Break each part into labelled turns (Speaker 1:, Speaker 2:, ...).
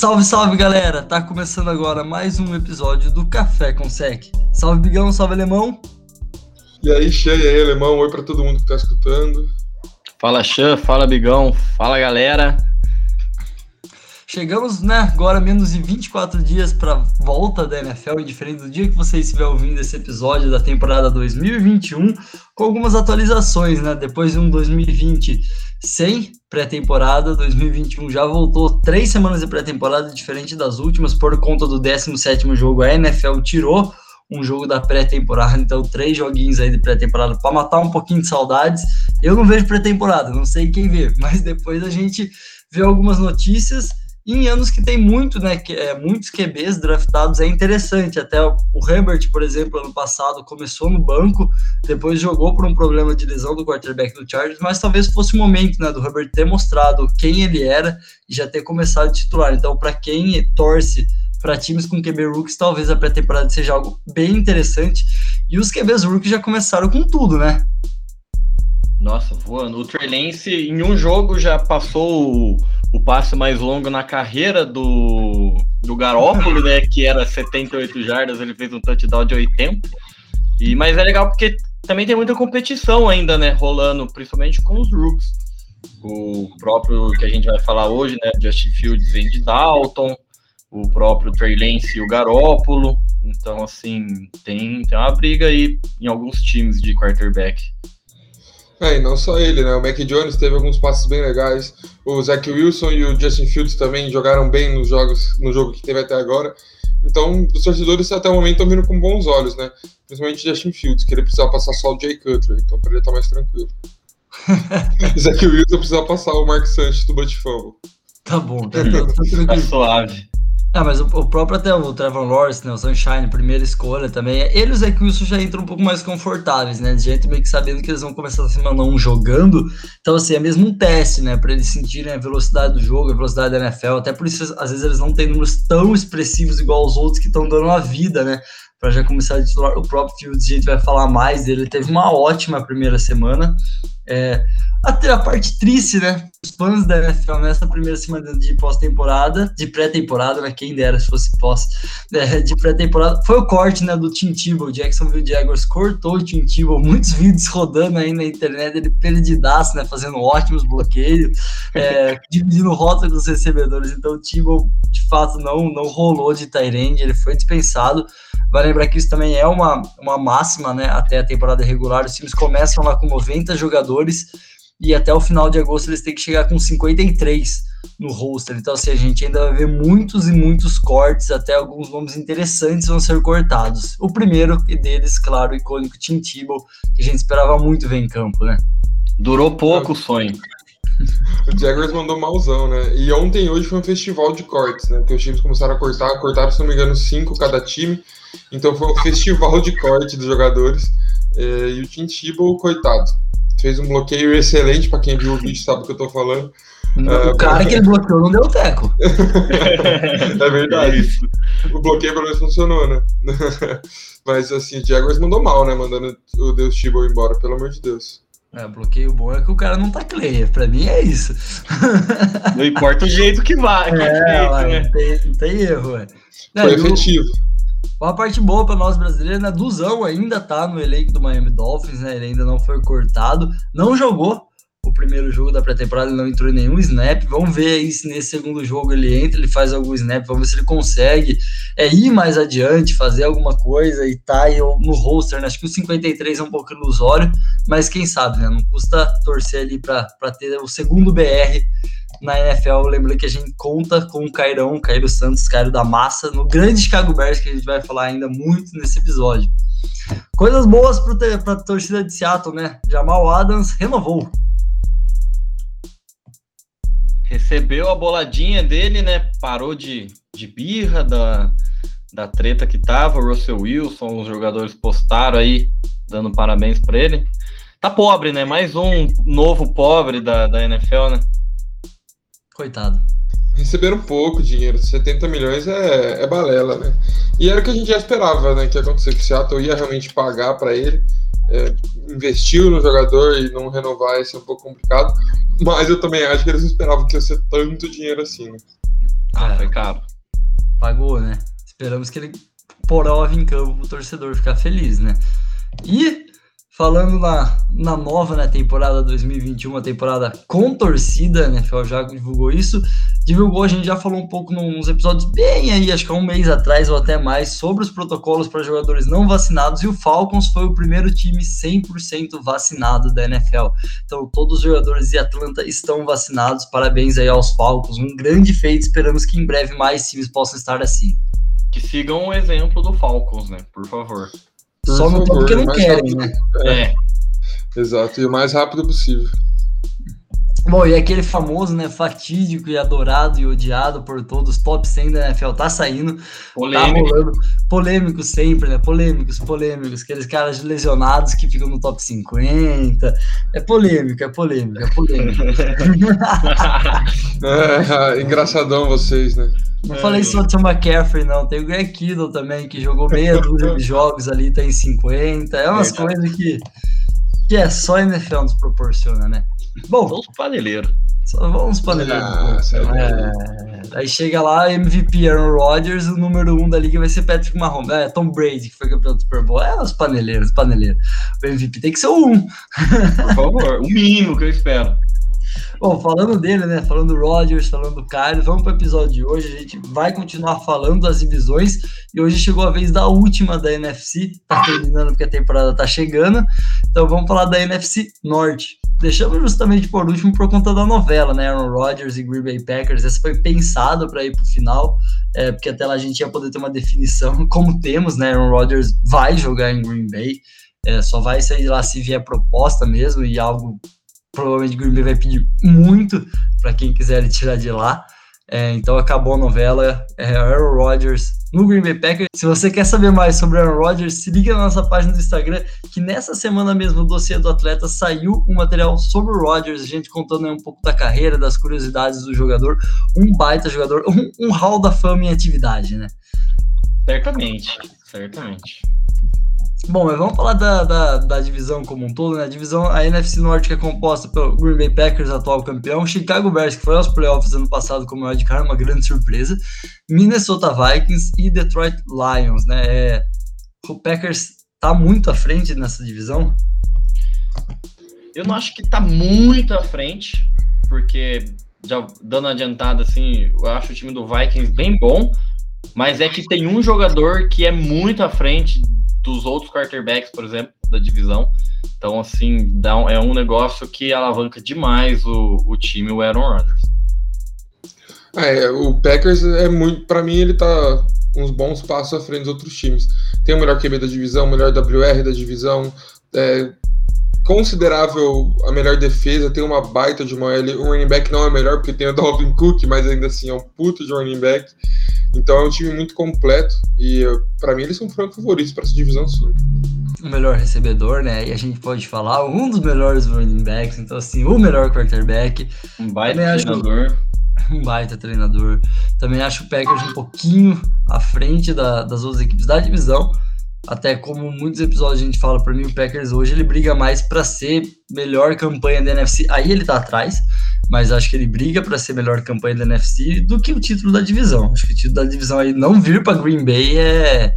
Speaker 1: Salve, salve galera! Tá começando agora mais um episódio do Café com Sec. Salve Bigão, salve Alemão!
Speaker 2: E aí, Xan, e aí, Alemão? Oi pra todo mundo que tá escutando.
Speaker 3: Fala, Xan, fala, Bigão, fala galera.
Speaker 1: Chegamos, né, agora menos de 24 dias para volta da NFL, e diferente do dia que você estiver ouvindo esse episódio da temporada 2021, com algumas atualizações, né? Depois de um 2020 sem pré-temporada, 2021 já voltou três semanas de pré-temporada, diferente das últimas, por conta do 17º jogo, a NFL tirou um jogo da pré-temporada, então três joguinhos aí de pré-temporada para matar um pouquinho de saudades. Eu não vejo pré-temporada, não sei quem vê, mas depois a gente vê algumas notícias em anos que tem muito, né, que, é, muitos QBs draftados, é interessante. Até o, o Herbert, por exemplo, ano passado começou no banco, depois jogou por um problema de lesão do quarterback do Chargers, mas talvez fosse o momento, né, do Herbert ter mostrado quem ele era e já ter começado titular. Então, para quem torce para times com QB rookies, talvez a pré-temporada seja algo bem interessante. E os QBs rookies já começaram com tudo, né?
Speaker 3: Nossa, voando. O Trey Lance, em um jogo, já passou o, passe mais longo na carreira do, do Garópolo, né? Que era 78 jardas, ele fez um touchdown de 80. E, mas é legal porque também tem muita competição ainda, né? Rolando, principalmente com os rooks. O próprio que a gente vai falar hoje, né? Justin Fields de Dalton, o próprio Trey Lance e o Garópolo. Então, assim, tem, tem uma briga aí em alguns times de quarterback.
Speaker 2: É, e não só ele, né? O Mac Jones teve alguns passos bem legais. O Zach Wilson e o Justin Fields também jogaram bem nos jogos, no jogo que teve até agora. Então, os torcedores até o momento estão vindo com bons olhos, né? Principalmente o Justin Fields, que ele precisava passar só o Jay Cutler, então para ele estar tá mais tranquilo. Zach Wilson precisava passar o Mark Sanchez do Butt Fumble.
Speaker 1: Tá bom, tá, tá,
Speaker 3: tá suave.
Speaker 1: Ah, mas o, o, próprio até o Trevor Lawrence, né, o Sunshine, primeira escolha também, ele e o Zach Wilson já entram um pouco mais confortáveis, né, de gente meio que sabendo que eles vão começar a semana 1 jogando, então assim, é mesmo um teste, né, para eles sentirem a velocidade do jogo, a velocidade da NFL, até por isso às vezes eles não têm números tão expressivos igual os outros que estão dando a vida, né, para já começar a titular. O próprio Fields, a gente vai falar mais dele, ele teve uma ótima primeira semana, é, até a parte triste, né? Os fãs da NFL nessa primeira semana de pós-temporada, de pré-temporada, né? Quem dera se fosse pós, é, de pré-temporada, foi o corte, né? Do Tim Tebow. Jacksonville Jaguars cortou o Tim Tebow. Muitos vídeos rodando aí na internet, ele perdidaço, né? Fazendo ótimos bloqueios, é, dividindo rota com os recebedores. Então o Tebow, de fato, não, não rolou de Tyrande, ele foi dispensado. Vai lembrar que isso também é uma, uma máxima, né? Até a temporada regular, os times começam lá com 90 jogadores e até o final de agosto eles têm que chegar com 53 no roster. Então, assim, a gente ainda vai ver muitos e muitos cortes, até alguns nomes interessantes vão ser cortados. O primeiro deles, claro, o icônico Tim Tebow, que a gente esperava muito ver em campo, né?
Speaker 3: Durou pouco o sonho.
Speaker 2: O Jaguars mandou malzão, né? E ontem e hoje foi um festival de cortes, né? Porque os times começaram a cortar, cortaram, se não me engano, cinco cada time. Então foi um festival de corte dos jogadores. É, e o Tim Tebow, coitado, fez um bloqueio excelente, para quem viu o vídeo sabe o que eu tô falando.
Speaker 1: O uh, cara que ele bloqueou não deu teco.
Speaker 2: é verdade. o bloqueio pelo menos funcionou, né? Mas assim, o Jaguars mandou mal, né? Mandando o Deus Tebow embora, pelo amor de Deus.
Speaker 1: É, bloqueio bom é que o cara não tá clear. Pra mim é isso.
Speaker 3: Não importa o jeito que vai.
Speaker 1: É, jeito, lá, né? não, tem, não, tem, erro, ué.
Speaker 2: Foi efetivo.
Speaker 1: Uma parte boa para nós brasileiros, né? Duzão ainda tá no elenco do Miami Dolphins, né? Ele ainda não foi cortado, não jogou o primeiro jogo da pré-temporada, não entrou em nenhum snap. Vamos ver aí se nesse segundo jogo ele entra, ele faz algum snap, vamos ver se ele consegue é, ir mais adiante, fazer alguma coisa e tá aí no roster, né? Acho que o 53 é um pouco ilusório, mas quem sabe, né? Não custa torcer ali para ter o segundo BR na NFL. Lembrando que a gente conta com o Cairão, Cairo Santos, Cairo da Massa, no grande Chicago Bears, que a gente vai falar ainda muito nesse episódio. Coisas boas para a torcida de Seattle, né? Jamal Adams renovou.
Speaker 3: Recebeu a boladinha dele, né? Parou de, de birra da, da treta que tava. O Russell Wilson, os jogadores postaram aí, dando parabéns para ele. Tá pobre, né? Mais um novo pobre da, da NFL, né?
Speaker 1: Coitado.
Speaker 2: Receberam pouco dinheiro, 70 milhões é, é balela, né? E era o que a gente já esperava, né? Que ia acontecer, que o Seattle ia realmente pagar para ele. É, investiu no jogador e não renovar ia ser um pouco complicado. Mas eu também acho que eles não esperavam que ia ser tanto dinheiro assim, né?
Speaker 3: Ah, foi caro.
Speaker 1: Pagou, né? Esperamos que ele prove em campo o torcedor ficar feliz, né? E falando na, na nova né, temporada 2021, uma temporada com torcida, né? NFL já divulgou isso. Divulgou, a gente já falou um pouco nos episódios bem aí, acho que há um mês atrás ou até mais, sobre os protocolos para jogadores não vacinados. E o Falcons foi o primeiro time 100% vacinado da NFL. Então, todos os jogadores de Atlanta estão vacinados. Parabéns aí aos Falcons. Um grande feito. Esperamos que em breve mais times possam estar assim.
Speaker 3: Que sigam o exemplo do Falcons, né? Por favor.
Speaker 2: Por
Speaker 1: Só não
Speaker 2: favor,
Speaker 1: porque não querem, né?
Speaker 3: É.
Speaker 2: Exato, e o mais rápido possível.
Speaker 1: Bom, e aquele famoso, né, fatídico e adorado e odiado por todos, top 100 da NFL, tá saindo, tá
Speaker 3: Polêmica.
Speaker 1: rolando, polêmicos sempre, né, polêmicos, polêmicos, aqueles caras lesionados que ficam no top 50, é polêmico, é polêmico, é polêmico.
Speaker 2: É, engraçadão vocês, né?
Speaker 1: Não falei só do Tom McCaffrey, não, tem o Greg Kittle também, que jogou meia dúzia de jogos ali, tá em 50, é umas
Speaker 3: Verdade.
Speaker 1: coisas que, que é só a NFL nos proporciona, né. Bom,
Speaker 3: São os paneleiros.
Speaker 1: Só vamos paneleiros.
Speaker 2: Ah, sério.
Speaker 1: é, aí chega lá, MVP Aaron Rodgers, o número um da liga vai ser Patrick Mahomes. É, Tom Brady, que foi campeão do Super Bowl. É, os paneleiros, os paneleiros. O MVP tem que ser o um.
Speaker 3: Por favor. o mínimo que eu espero.
Speaker 1: Bom, falando dele, né? Falando do Rodgers, falando do Kyler, vamos para o episódio de hoje. A gente vai continuar falando das divisões. E hoje chegou a vez da última da NFC. Tá terminando porque a temporada tá chegando. Então vamos falar da NFC Norte. Deixamos justamente por último por conta da novela, né? Aaron Rodgers e Green Bay Packers. Essa foi pensada para ir para o final, é, porque até lá a gente ia poder ter uma definição, como temos, né? Aaron Rodgers vai jogar em Green Bay. É, só vai sair lá se vier proposta mesmo e algo provavelmente Green Bay vai pedir muito para quem quiser tirar de lá. É, então acabou a novela. É, Aaron Rodgers no Green Bay Packers. Se você quer saber mais sobre Aaron Rodgers, se liga na nossa página do Instagram, que nessa semana mesmo, o dossiê do atleta saiu um material sobre o Rodgers, a gente contando um pouco da carreira, das curiosidades do jogador. Um baita jogador, um, um hall da fama em atividade, né?
Speaker 3: Certamente. Certamente.
Speaker 1: Bom, mas vamos falar da, da, da divisão como um todo, né? A divisão, a NFC Norte, que é composta pelo Green Bay Packers, atual campeão, Chicago Bears, que foi aos playoffs ano passado como wildcard, uma grande surpresa, Minnesota Vikings e Detroit Lions, né? É, o Packers tá muito à frente nessa divisão.
Speaker 3: Eu não acho que tá muito à frente, porque já dando adiantada assim, eu acho o time do Vikings bem bom, mas é que tem um jogador que é muito à frente dos outros quarterbacks, por exemplo, da divisão. Então, assim, dá um- é um negócio que alavanca demais o, o time, o Aaron Rodgers.
Speaker 2: É, o Packers é muito. Pra mim, ele tá uns bons passos à frente dos outros times. Tem o melhor QB da divisão, o melhor WR da divisão, é, considerável a melhor defesa, tem uma baita de uma OL. O running back não é melhor porque tem o Dalvin Cook, mas ainda assim é um puto de running back. Então é um time muito completo e pra mim eles são franco favoritos pra essa divisão sim.
Speaker 1: O melhor recebedor, né? E a gente pode falar um dos melhores running backs, então assim, o melhor quarterback.
Speaker 3: Um baita
Speaker 1: Também acho-
Speaker 3: treinador.
Speaker 1: um baita treinador. Também acho o Packers um pouquinho à frente da- das outras equipes da divisão. Até como muitos episódios a gente fala, para mim o Packers hoje ele briga mais para ser melhor campanha da NFC. Aí ele tá atrás, mas acho que ele briga para ser melhor campanha da NFC do que o título da divisão. Acho que o título da divisão aí não vir para Green Bay é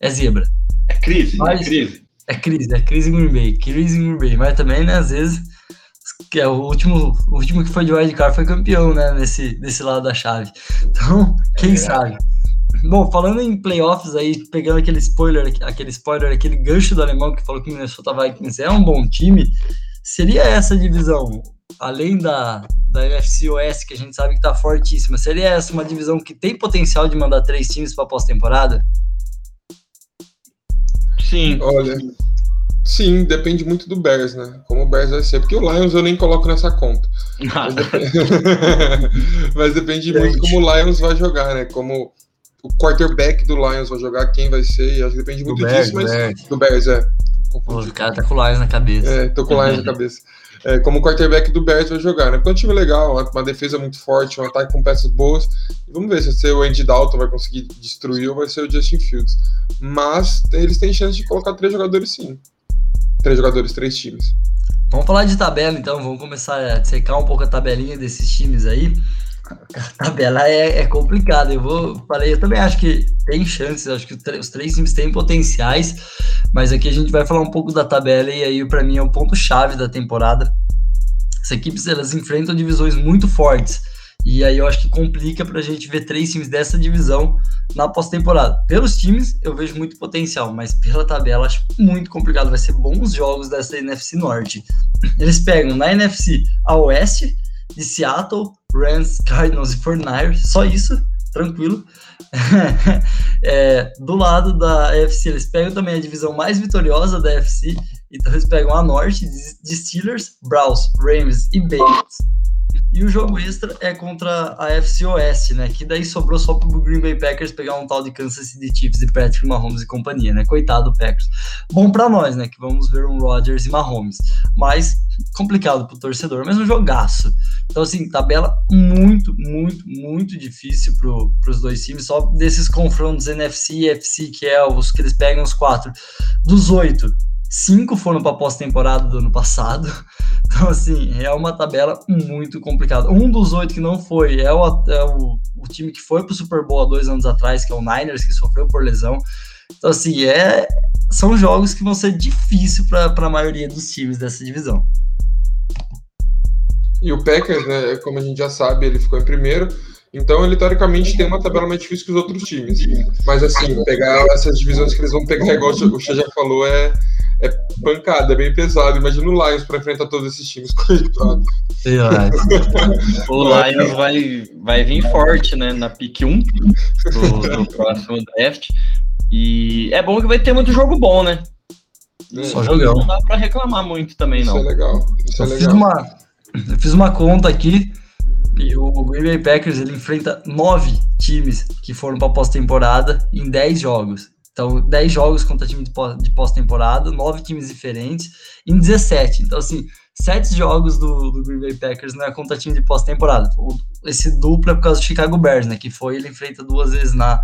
Speaker 1: é zebra.
Speaker 3: É crise,
Speaker 1: Mas-
Speaker 3: é crise.
Speaker 1: É crise, é crise em Green Bay, crise em Green Bay. Mas também, né, às vezes, que é o último, o último que foi de wildcard foi campeão, né, nesse, desse lado da chave. Então, quem
Speaker 3: verdade.
Speaker 1: sabe? Bom, falando em playoffs aí, pegando aquele spoiler, aquele spoiler, aquele gancho do alemão que falou que o Minnesota Vikings é um bom time, seria essa divisão, além da, da NFC Oeste, que a gente sabe que tá fortíssima, seria essa uma divisão que tem potencial de mandar três times para pós-temporada?
Speaker 3: Sim.
Speaker 2: Olha, sim, depende muito do Bears, né? Como o Bears vai ser, porque o Lions eu nem coloco nessa conta. Mas dep- Mas depende muito como o Lions vai jogar, né? Como o quarterback do Lions vai jogar, quem vai ser, acho que depende muito disso, mas do Bears, é. Confundi.
Speaker 1: o cara tá com o Lions na cabeça.
Speaker 2: É, tô com o Lions na cabeça. É, como o quarterback do Bears vai jogar, né? Porque é um time legal, uma, uma defesa muito forte, um ataque com peças boas. Vamos ver se vai ser o Andy Dalton vai conseguir destruir ou vai ser o Justin Fields. Mas eles têm chance de colocar três jogadores sim. Três jogadores, três times.
Speaker 1: Vamos falar de tabela então, vamos começar a secar um pouco a tabelinha desses times aí. A tabela é, é complicada. Eu vou falei, eu também acho que tem chances, acho que os três times têm potenciais, mas aqui a gente vai falar um pouco da tabela e aí para mim é o ponto chave da temporada. As equipes elas enfrentam divisões muito fortes. E aí eu acho que complica para a gente ver três times dessa divisão na pós-temporada. Pelos times, eu vejo muito potencial, mas pela tabela, acho muito complicado. Vai ser bons jogos dessa NFC Norte. Eles pegam na NFC a Oeste, de Seattle, Rams, Cardinals e 49ers, só isso, tranquilo. é, do lado da AFC, eles pegam também a divisão mais vitoriosa da AFC, então eles pegam a Norte de Steelers, Browns, Rams e Bengals. E o jogo extra é contra a FC Oeste, né? Que daí sobrou só pro Green Bay Packers pegar um tal de Kansas City Chiefs e Patrick Mahomes e companhia, né? Coitado do Packers. Bom para nós, né? Que vamos ver um Rodgers e Mahomes. Mas complicado pro torcedor, mas um jogaço. Então, assim, tabela muito, muito, muito difícil pro, pros dois times. Só desses confrontos NFC e FC, que é os que eles pegam os quatro. Dos oito, cinco foram para pós-temporada do ano passado. Então, assim, é uma tabela muito complicada. Um dos oito que não foi é o, é o, o time que foi para o Super Bowl há dois anos atrás, que é o Niners, que sofreu por lesão. Então, assim, é, são jogos que vão ser difíceis para a maioria dos times dessa divisão.
Speaker 2: E o Packers, né, como a gente já sabe, ele ficou em primeiro. Então, ele teoricamente tem uma tabela mais difícil que os outros times. Mas, assim, pegar essas divisões que eles vão pegar, igual o Xê já falou, é, é pancada, é bem pesado. Imagina o Lions para enfrentar todos esses times, coitado.
Speaker 3: o Lions vai, vai vir forte, né, na pick 1 do, do próximo draft. E é bom que vai ter muito jogo bom, né?
Speaker 1: É. Só jogão.
Speaker 3: Não dá pra reclamar muito também, não.
Speaker 2: Isso é legal. Isso é
Speaker 1: eu
Speaker 2: legal.
Speaker 1: Fiz uma, eu fiz uma conta aqui e o Green Bay Packers ele enfrenta nove times que foram para pós-temporada em dez jogos. Então, 10 jogos contra time de pós-temporada, 9 times diferentes, em 17. Então, assim, 7 jogos do, do Green Bay Packers não é contra time de pós-temporada. Esse duplo é por causa do Chicago Bears, né? Que foi, ele enfrenta duas vezes na,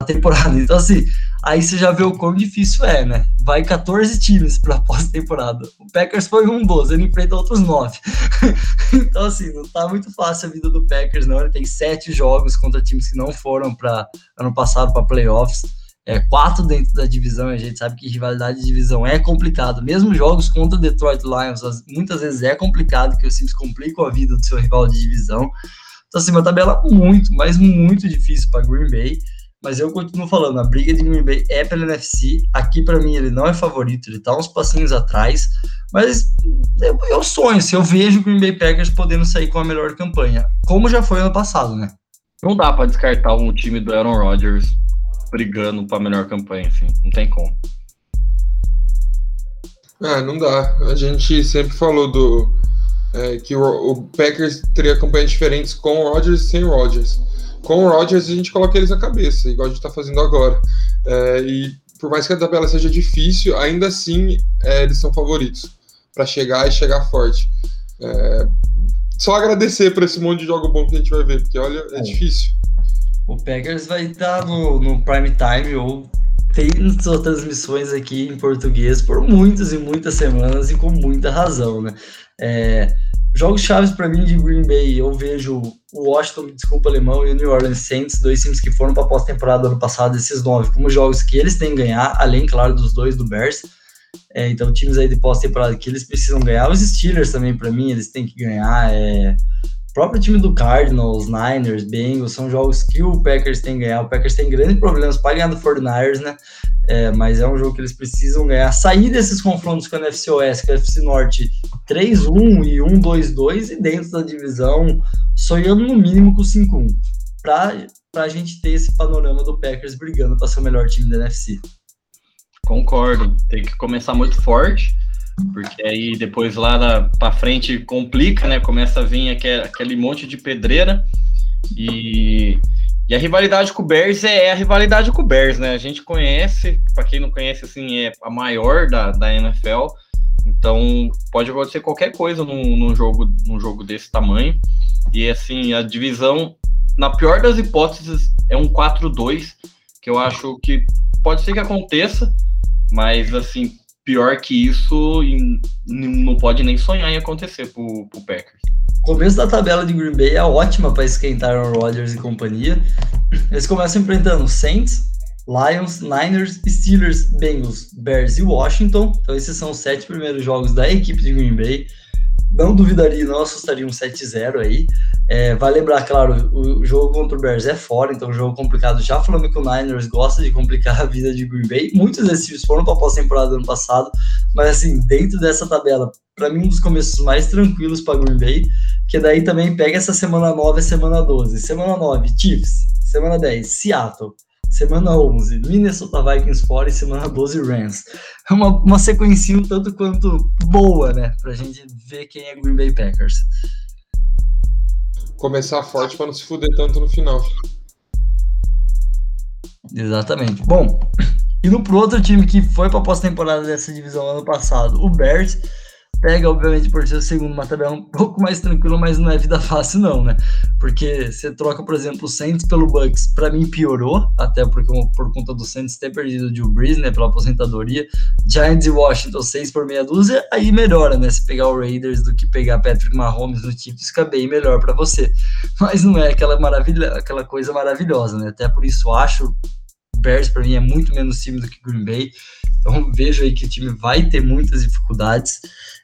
Speaker 1: na temporada. Então, assim, aí você já vê o quão difícil é, né? Vai 14 times para pós-temporada. O Packers foi um 12, ele enfrenta outros 9. então, assim, não tá muito fácil a vida do Packers, não. Ele tem 7 jogos contra times que não foram para ano passado para playoffs é, quatro dentro da divisão, a gente sabe que rivalidade de divisão é complicado. Mesmo jogos contra o Detroit Lions, muitas vezes é complicado, que os times complicam a vida do seu rival de divisão. Então, assim, uma tabela muito, mas muito difícil para Green Bay. Mas eu continuo falando, a briga de Green Bay é pela NFC. Aqui, para mim, ele não é favorito, ele tá uns passinhos atrás. Mas eu, eu sonho, se eu vejo o Green Bay Packers podendo sair com a melhor campanha, como já foi ano passado, né?
Speaker 3: Não dá para descartar um time do Aaron Rodgers brigando para a melhor campanha, assim, não tem como.
Speaker 2: Ah, não dá. A gente sempre falou do é, que o, o, Packers teria campanhas diferentes com o Rodgers e sem o Rodgers. Com o Rodgers a gente coloca eles na cabeça, igual a gente está fazendo agora. É, e por mais que a tabela seja difícil, ainda assim é, eles são favoritos para chegar e chegar forte. É, só agradecer por esse monte de jogo bom que a gente vai ver, porque olha, é, é. difícil
Speaker 1: o Packers vai estar no, no prime time ou tem suas transmissões aqui em português por muitas e muitas semanas e com muita razão, né? É, jogos chaves para mim de Green Bay, eu vejo o Washington, desculpa, alemão, e o New Orleans Saints, dois times que foram para a pós-temporada ano passado, esses nove, como jogos que eles têm que ganhar, além, claro, dos dois do Bears. É, então, times aí de pós-temporada que eles precisam ganhar. Os Steelers também, para mim, eles têm que ganhar. É, o próprio time do Cardinals, Niners, Bengals, são jogos que o Packers tem que ganhar. O Packers tem grandes problemas para ganhar do 49ers, né? É, mas é um jogo que eles precisam ganhar. Sair desses confrontos com a NFC Oeste, com a NFC Norte 3-1 e 1-2-2 e dentro da divisão, sonhando no mínimo com 5-1. Para a gente ter esse panorama do Packers brigando para ser o melhor time da NFC.
Speaker 3: Concordo. Tem que começar muito forte porque aí depois lá para frente complica, né? Começa a vir aquele, aquele monte de pedreira e, e a rivalidade com o Bears é, é, a rivalidade com o Bears, né? A gente conhece, para quem não conhece, assim, é a maior da, da NFL. Então pode acontecer qualquer coisa num, num, jogo, num jogo desse tamanho. E assim, a divisão, na pior das hipóteses, é um 4-2, que eu acho que pode ser que aconteça, mas assim, pior que isso não pode nem sonhar em acontecer pro, pro Packers.
Speaker 1: começo da tabela de Green Bay é ótima para esquentar Aaron Rodgers e companhia. Eles começam enfrentando Saints, Lions, Niners, Steelers, Bengals, Bears e Washington. Então esses são os sete primeiros jogos da equipe de Green Bay. Não duvidaria, não assustaria um 7-0 aí. É, vai lembrar, claro, o jogo contra o Bears é fora, então um jogo complicado. Já falando que o Niners gosta de complicar a vida de Green Bay. Muitos desses times foram para a pós-temporada do ano passado, mas assim, dentro dessa tabela, para mim, um dos começos mais tranquilos para Green Bay, que daí também pega essa semana 9 e semana 12. Semana 9, Chiefs. Semana 10, Seattle. Semana 11, Minnesota Vikings fora e semana 12, Rams. É uma, uma sequência um tanto quanto boa, né? Pra gente ver quem é Green Bay Packers
Speaker 2: começar forte para não se fuder tanto no final.
Speaker 1: Exatamente. Bom, e no pro outro time que foi para pós-temporada dessa divisão ano passado, o Bears pega, obviamente, por ser o segundo, uma tabela um pouco mais tranquila, mas não é vida fácil, não, né? Porque você troca, por exemplo, o Saints pelo Bucks, para mim piorou, até porque por conta do Saints ter perdido o Drew Brees, né, pela aposentadoria. Giants e Washington, 6 por meia dúzia, aí melhora, né? Se pegar o Raiders do que pegar Patrick Mahomes no Chiefs, fica bem melhor para você. Mas não é aquela maravilha, aquela coisa maravilhosa, né? Até por isso acho Bears para mim é muito menos time do que Green Bay. Então vejo aí que o time vai ter muitas dificuldades.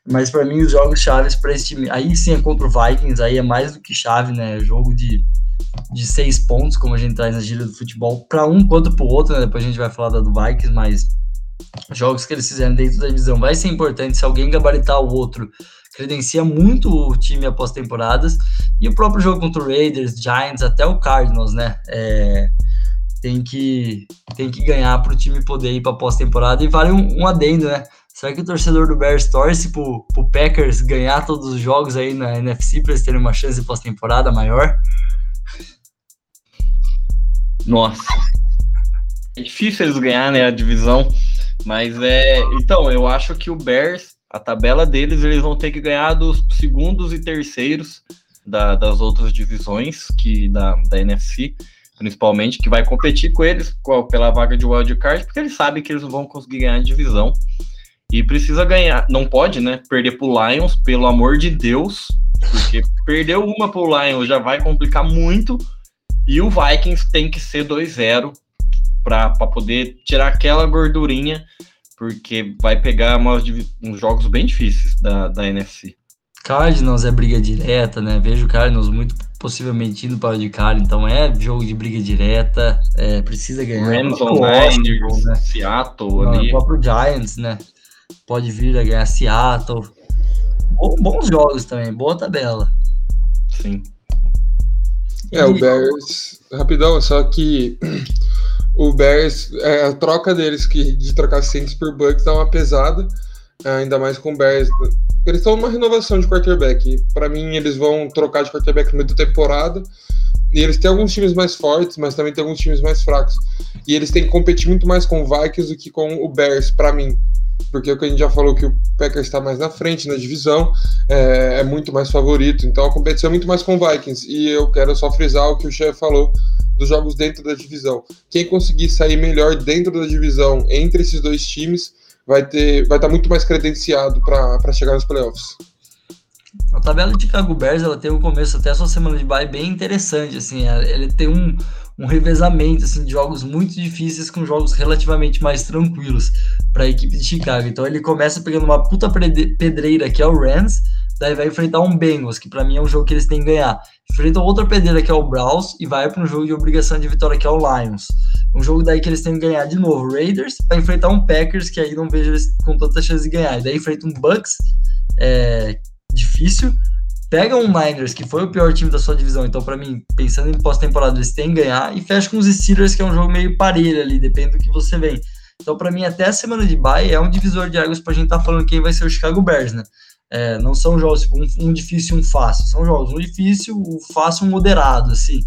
Speaker 1: Mas para mim, os jogos chaves para esse time, aí sim é contra o Vikings, aí é mais do que chave, né? Jogo de, de seis pontos, como a gente traz na gíria do futebol, para um quanto para o outro, né? Depois a gente vai falar da do Vikings, mas jogos que eles fizeram dentro da divisão vai ser importante. Se alguém gabaritar o outro, credencia muito o time após temporadas. E o próprio jogo contra o Raiders, Giants, até o Cardinals, né? É, tem que, tem que ganhar para o time poder ir para pós-temporada. E vale um, um adendo, né? Será que o torcedor do Bears torce pro, pro Packers ganhar todos os jogos aí na NFC para eles terem uma chance de pós-temporada maior?
Speaker 3: Nossa. É difícil eles ganhar, né, a divisão. Mas é. Então, eu acho que o Bears, a tabela deles, eles vão ter que ganhar dos segundos e terceiros da, das outras divisões que da, da NFC, principalmente, que vai competir com eles pela vaga de wildcard, porque eles sabem que eles não vão conseguir ganhar a divisão. E precisa ganhar, não pode, né? Perder pro Lions, pelo amor de Deus, porque perdeu uma pro Lions já vai complicar muito. E o Vikings tem que ser 2-0 para poder tirar aquela gordurinha, porque vai pegar umas, uns jogos bem difíceis da, da NFC.
Speaker 1: Cardinals é briga direta, né? Vejo o Cardinals muito possivelmente indo para o de cara, então é jogo de briga direta, é, precisa ganhar.
Speaker 3: Rams online, né? Seattle ali.
Speaker 1: O próprio Giants, né? pode vir a ganhar Seattle. Bons jogos também, boa tabela.
Speaker 3: Sim.
Speaker 2: É, o Bears, rapidão, só que o Bears, é, a troca deles que, de trocar Saints por Bucks dá uma pesada, é, ainda mais com o Bears. Eles estão numa renovação de quarterback. Para mim, eles vão trocar de quarterback no meio da temporada. E eles têm alguns times mais fortes, mas também tem alguns times mais fracos. E eles têm que competir muito mais com o Vikings do que com o Bears, para mim porque o que a gente já falou que o Packers está mais na frente na divisão, é, é, muito mais favorito, então a competição é muito mais com o Vikings. E eu quero só frisar o que o chefe falou dos jogos dentro da divisão. Quem conseguir sair melhor dentro da divisão entre esses dois times vai ter, vai estar tá muito mais credenciado para chegar nos playoffs.
Speaker 1: A tabela de Chicago Bears ela tem um começo até a sua semana de bye bem interessante, assim, ele tem um, um revezamento assim, de jogos muito difíceis com jogos relativamente mais tranquilos para a equipe de Chicago. Então ele começa pegando uma puta pedreira que é o Rams, daí vai enfrentar um Bengals, que para mim é um jogo que eles têm que ganhar. Enfrenta outra pedreira que é o Browns e vai para um jogo de obrigação de vitória que é o Lions. Um jogo daí que eles têm que ganhar de novo, Raiders, para enfrentar um Packers, que aí não vejo eles com tanta chance de ganhar. E daí enfrenta um Bucks, é, difícil, pega um Niners, que foi o pior time da sua divisão, então para mim, pensando em pós-temporada, eles têm que ganhar, e fecha com os Steelers, que é um jogo meio parelho ali, depende do que você vem. Então, para mim, até a semana de bye é um divisor de águas pra gente estar tá falando quem vai ser o Chicago Bears, né? É, não são jogos tipo, um, um difícil e um fácil, são jogos um difícil, um fácil, um moderado, assim.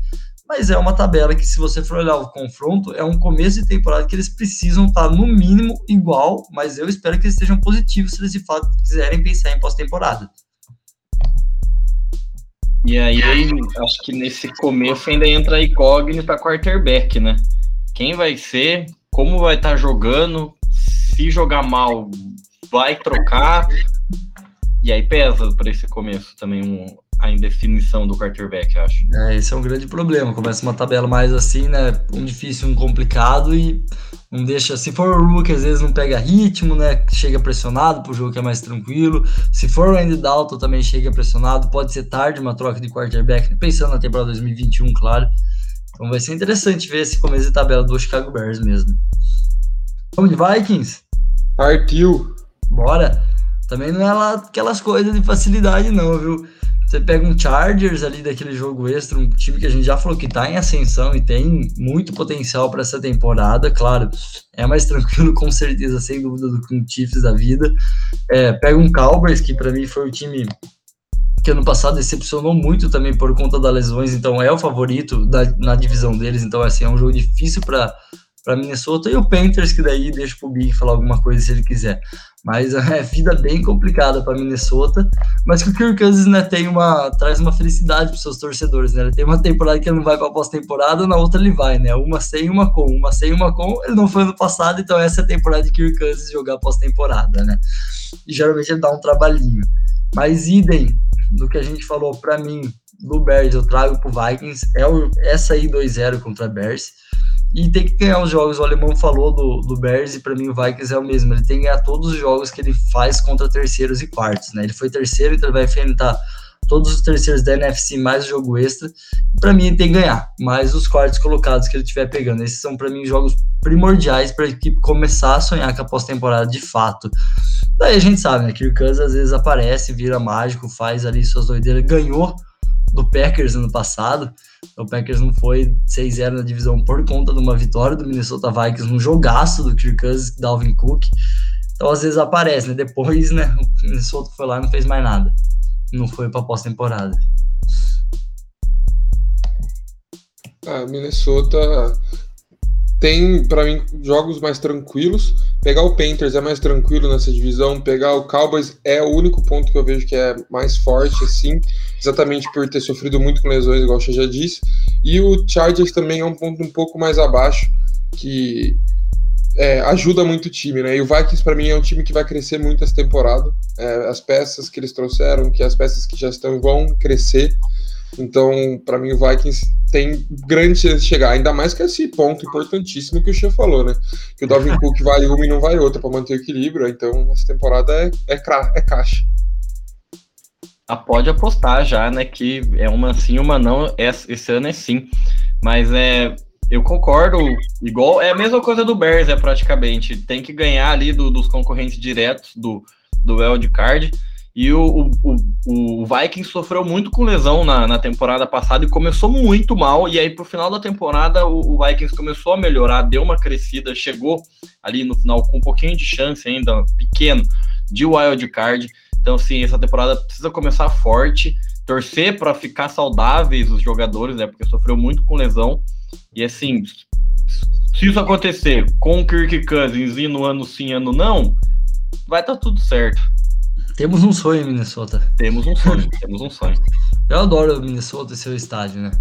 Speaker 1: Mas é uma tabela que, se você for olhar o confronto, é um começo de temporada que eles precisam estar tá, no mínimo igual, mas eu espero que eles estejam positivos se eles de fato quiserem pensar em pós-temporada.
Speaker 3: E aí, acho que nesse começo ainda entra a incógnita quarterback, né? Quem vai ser, como vai estar tá jogando, se jogar mal, vai trocar. E aí pesa para esse começo também um, a indefinição do quarterback, acho.
Speaker 1: É, esse é um grande problema. Começa uma tabela mais assim, né? Um difícil, um complicado e não deixa. Se for o Rook, às vezes não pega ritmo, né? Chega pressionado pro jogo que é mais tranquilo. Se for o Andy Dalton, também chega pressionado. Pode ser tarde uma troca de quarterback, pensando na temporada 2021, claro. Então vai ser interessante ver esse começo de tabela do Chicago Bears mesmo. Vamos de Vikings?
Speaker 2: Partiu!
Speaker 1: Bora! Também não é lá aquelas coisas de facilidade, não, viu? Você pega um Chargers ali daquele jogo extra, um time que a gente já falou que tá em ascensão e tem muito potencial para essa temporada, claro, é mais tranquilo com certeza, sem dúvida, do que um Chiefs da vida. É, pega um Cowboys, que para mim foi o time que ano passado decepcionou muito também por conta das lesões, então é o favorito da, na divisão deles, então assim, é um jogo difícil para para Minnesota e o Panthers que daí deixa pro Big falar alguma coisa se ele quiser. Mas é vida bem complicada para Minnesota, mas que o Kirk Cousins né, tem uma traz uma felicidade para seus torcedores, né? Ele tem uma temporada que ele não vai para pós-temporada, na outra ele vai, né? Uma sem, uma com, uma sem, uma com. Ele não foi ano passado, então essa é a temporada de Kirk Cousins jogar pós-temporada, né? E geralmente ele dá um trabalhinho. Mas idem do que a gente falou para mim do Bears, eu trago pro Vikings é o, essa aí 2-0 contra Bears e tem que ganhar os jogos. O alemão falou do, do Bears e para mim o Vikings é o mesmo. Ele tem que ganhar todos os jogos que ele faz contra terceiros e quartos. Né? Ele foi terceiro, então ele vai enfrentar todos os terceiros da NFC mais o jogo extra. Para mim ele tem que ganhar, mais os quartos colocados que ele estiver pegando. Esses são para mim jogos primordiais para a equipe começar a sonhar com a pós-temporada de fato. Daí a gente sabe, né? Kirk Cousins às vezes aparece, vira mágico, faz ali suas doideiras, ganhou do Packers ano passado. O Packers não foi 6-0 na divisão por conta de uma vitória do Minnesota Vikings, um jogaço do Kirk Cousins, Dalvin Cook. Então, às vezes aparece, né? Depois, né? O Minnesota foi lá e não fez mais nada. Não foi para pós-temporada.
Speaker 2: Ah, Minnesota tem, para mim, jogos mais tranquilos. Pegar o Panthers é mais tranquilo nessa divisão. Pegar o Cowboys é o único ponto que eu vejo que é mais forte, assim, exatamente por ter sofrido muito com lesões, igual você já disse. E o Chargers também é um ponto um pouco mais abaixo, que é, ajuda muito o time, né? E o Vikings, para mim, é um time que vai crescer muito essa temporada. É, as peças que eles trouxeram, que as peças que já estão vão crescer. Então, para mim, o Vikings tem grande chance de chegar, ainda mais que esse ponto importantíssimo que o Xia falou, né? Que o Dalvin Cook vai uma e não vai outra para manter o equilíbrio, então essa temporada é, é, é caixa.
Speaker 3: Ah, pode apostar já, né? Que é uma sim, uma não. Esse ano é sim. Mas é, eu concordo, igual é a mesma coisa do Bears, é praticamente. Tem que ganhar ali do, dos concorrentes diretos do, do Wild Card. E o, o, o, Vikings sofreu muito com lesão na, na temporada passada e começou muito mal. E aí, pro final da temporada, o, o, Vikings começou a melhorar, deu uma crescida, chegou ali no final com um pouquinho de chance ainda, pequeno, de wild card. Então, assim, essa temporada precisa começar forte, torcer para ficar saudáveis os jogadores, né? Porque sofreu muito com lesão. E assim, se isso acontecer com o Kirk Cousins e no ano sim, ano não, vai estar tá tudo certo.
Speaker 1: Temos um sonho, Minnesota.
Speaker 3: Temos um sonho, temos um sonho.
Speaker 1: Eu adoro o Minnesota e seu estádio, né?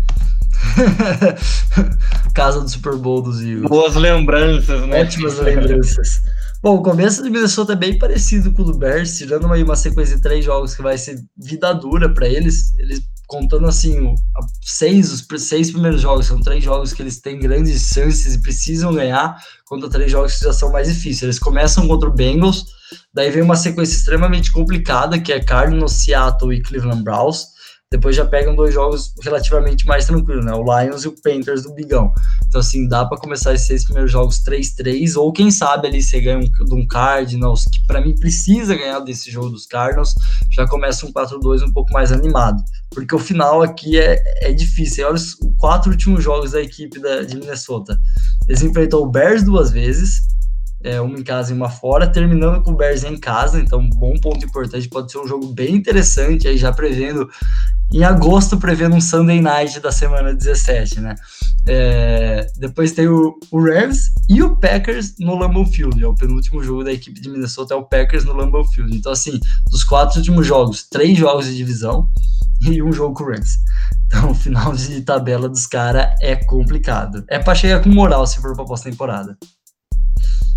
Speaker 1: Casa do Super Bowl dos Eagles.
Speaker 3: Boas lembranças, né?
Speaker 1: Ótimas lembranças. Bom, o começo do Minnesota é bem parecido com o do Bears, tirando uma, uma sequência de três jogos que vai ser vida dura para eles. Eles contando assim, seis, os seis primeiros jogos, são três jogos que eles têm grandes chances e precisam ganhar, contra três jogos que já são mais difíceis. Eles começam contra o Bengals, daí vem uma sequência extremamente complicada, que é Cardinals, Seattle e Cleveland Browns. Depois já pegam dois jogos relativamente mais tranquilos, né? O Lions e o Panthers do Bigão. Então, assim, dá para começar esses seis primeiros jogos 3-3, ou quem sabe ali você ganha um, de um Cardinals, que para mim precisa ganhar desse jogo dos Cardinals, já começa um 4-2 um pouco mais animado. Porque o final aqui é, é difícil. Olha os quatro últimos jogos da equipe da, de Minnesota. Eles enfrentou o Bears duas vezes, é, uma em casa e uma fora, terminando com o Bears em casa, então bom ponto importante, pode ser um jogo bem interessante, aí já prevendo, em agosto prevendo um Sunday Night da semana 17, né? É, depois tem o, o, Rams e o Packers no Lambeau Field, é o penúltimo jogo da equipe de Minnesota, é o Packers no Lambeau Field, então assim, dos quatro últimos jogos, três jogos de divisão e um jogo com o Rams. Então, o final de tabela dos caras é complicado. É para chegar com moral se for pra pós-temporada.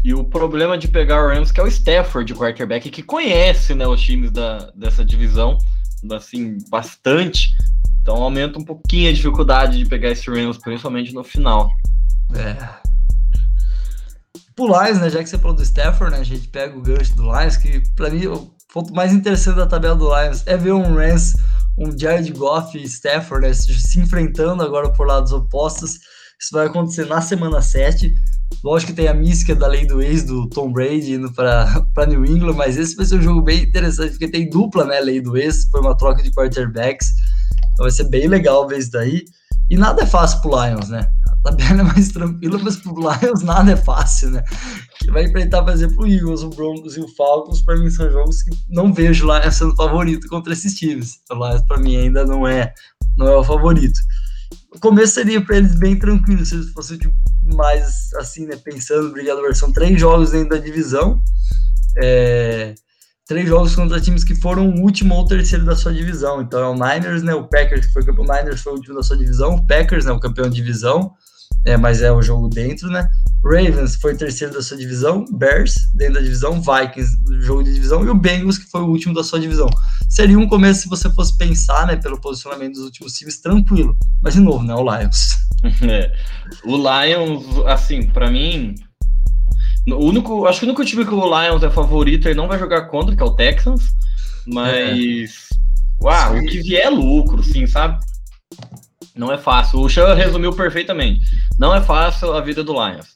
Speaker 3: E o problema de pegar o Rams que é o Stafford, o quarterback, que conhece né, os times da, dessa divisão. Assim, bastante. Então aumenta um pouquinho a dificuldade de pegar esse Rams, principalmente no final.
Speaker 1: É. Pro Lions, né? Já que você falou do Stafford, né? A gente pega o gancho do Lions, que para mim o ponto mais interessante da tabela do Lions é ver um Rams, um Jared Goff e Stafford, né? Se enfrentando agora por lados opostos. Isso vai acontecer na semana 7. Lógico que tem a mística da lei do ex do Tom Brady indo para New England, mas esse vai ser um jogo bem interessante, porque tem dupla, né? Lei do ex, foi uma troca de quarterbacks. Então vai ser bem legal ver isso daí. E nada é fácil pro Lions, né? A tabela é mais tranquila, mas pro Lions nada é fácil, né? Que vai enfrentar, por exemplo, o Eagles, o Broncos e o Falcons, para mim são jogos que não vejo o Lions sendo favorito contra esses times. O Lions, para mim, ainda não é, não é o favorito. O começo seria para eles bem tranquilo, se eles fossem tipo, mais assim, né? Pensando, brigador, são três jogos dentro da divisão. É, três jogos contra times que foram o último ou terceiro da sua divisão. Então é o Niners, né? O Packers, que foi campeão. O Niners foi o último da sua divisão. O Packers, né? O campeão de divisão. É, mas é o jogo dentro, né? Ravens foi terceiro da sua divisão, Bears dentro da divisão, Vikings jogo de divisão e o Bengals que foi o último da sua divisão. Seria um começo se você fosse pensar, né, pelo posicionamento dos últimos times tranquilo, mas de novo, né, o Lions.
Speaker 3: É. O Lions, assim, para mim, o único, acho que o único time que o Lions é favorito e não vai jogar contra, que é o Texans, mas. É. Uau, o que vier é lucro, sim, sabe? Não é fácil. O Chan resumiu perfeitamente. Não é fácil a vida do Lions.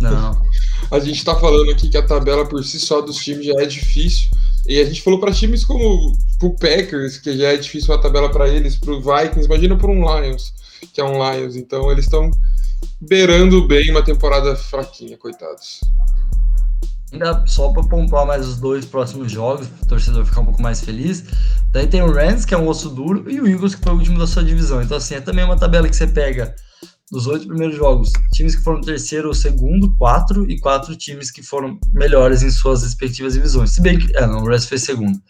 Speaker 2: Não. A gente tá falando aqui que a tabela por si só dos times já é difícil. E a gente falou para times como o Packers, que já é difícil a tabela para eles, pro Vikings, imagina por um Lions, que é um Lions. Então eles estão beirando bem uma temporada fraquinha, coitados.
Speaker 1: Ainda só para pontuar mais os dois próximos jogos, para o torcedor ficar um pouco mais feliz. Daí tem o Rams, que é um osso duro, e o Eagles, que foi o último da sua divisão. Então, assim, é também uma tabela que você pega dos oito primeiros jogos, times que foram terceiro ou segundo, quatro, e quatro times que foram melhores em suas respectivas divisões. Se bem que. É, não, o Rams foi segundo.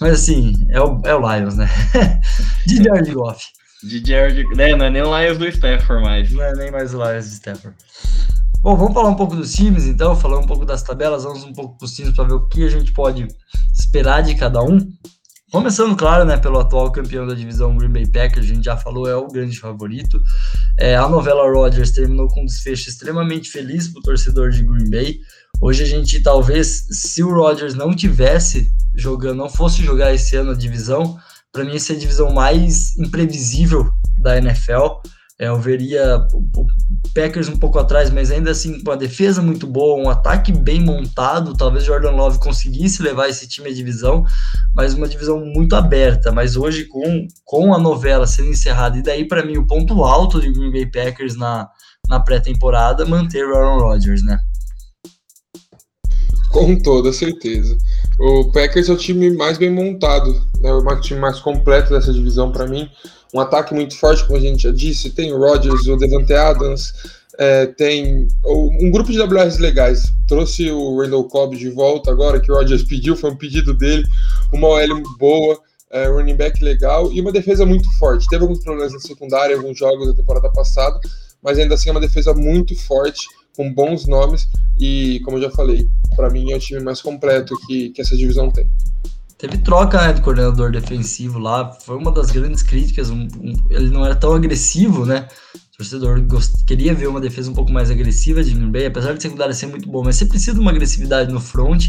Speaker 1: Mas, assim, é o, é o Lions, né? de Jared Goff.
Speaker 3: De Jared. É, não é nem o Lions do Stafford mais.
Speaker 1: Não é nem mais o Lions do Stafford. Bom, vamos falar um pouco dos times, então, falar um pouco das tabelas, vamos um pouco para os times para ver o que a gente pode esperar de cada um. Começando, claro, né, pelo atual campeão da divisão Green Bay Packers, a gente já falou, é o grande favorito. É, a novela Rodgers terminou com um desfecho extremamente feliz para o torcedor de Green Bay. Hoje a gente, talvez, se o Rodgers não tivesse jogando, não fosse jogar esse ano a divisão, para mim essa é a divisão mais imprevisível da NFL. É, eu veria Packers um pouco atrás, mas ainda assim com uma defesa muito boa, um ataque bem montado. Talvez Jordan Love conseguisse levar esse time à divisão, mas uma divisão muito aberta. Mas hoje, com, com a novela sendo encerrada, e daí para mim o ponto alto de Green Bay Packers na, na pré-temporada, manter o Aaron Rodgers, né?
Speaker 2: Com toda certeza. O Packers é o time mais bem montado, né? o time mais completo dessa divisão para mim um ataque muito forte, como a gente já disse. Tem o Rodgers, o Devante Adams, é, tem um grupo de WRs legais. Trouxe o Randall Cobb de volta agora, que o Rodgers pediu, foi um pedido dele. Uma OL boa, é, running back legal e uma defesa muito forte. Teve alguns problemas na secundária, alguns jogos da temporada passada, mas ainda assim é uma defesa muito forte, com bons nomes. E, como eu já falei, para mim é o time mais completo que, que essa divisão tem.
Speaker 1: Teve troca né, do coordenador defensivo lá, foi uma das grandes críticas. Um, um, ele não era tão agressivo, né? O torcedor gost... queria ver uma defesa um pouco mais agressiva de Green Bay, apesar de secundária ser muito bom, mas você precisa de uma agressividade no front.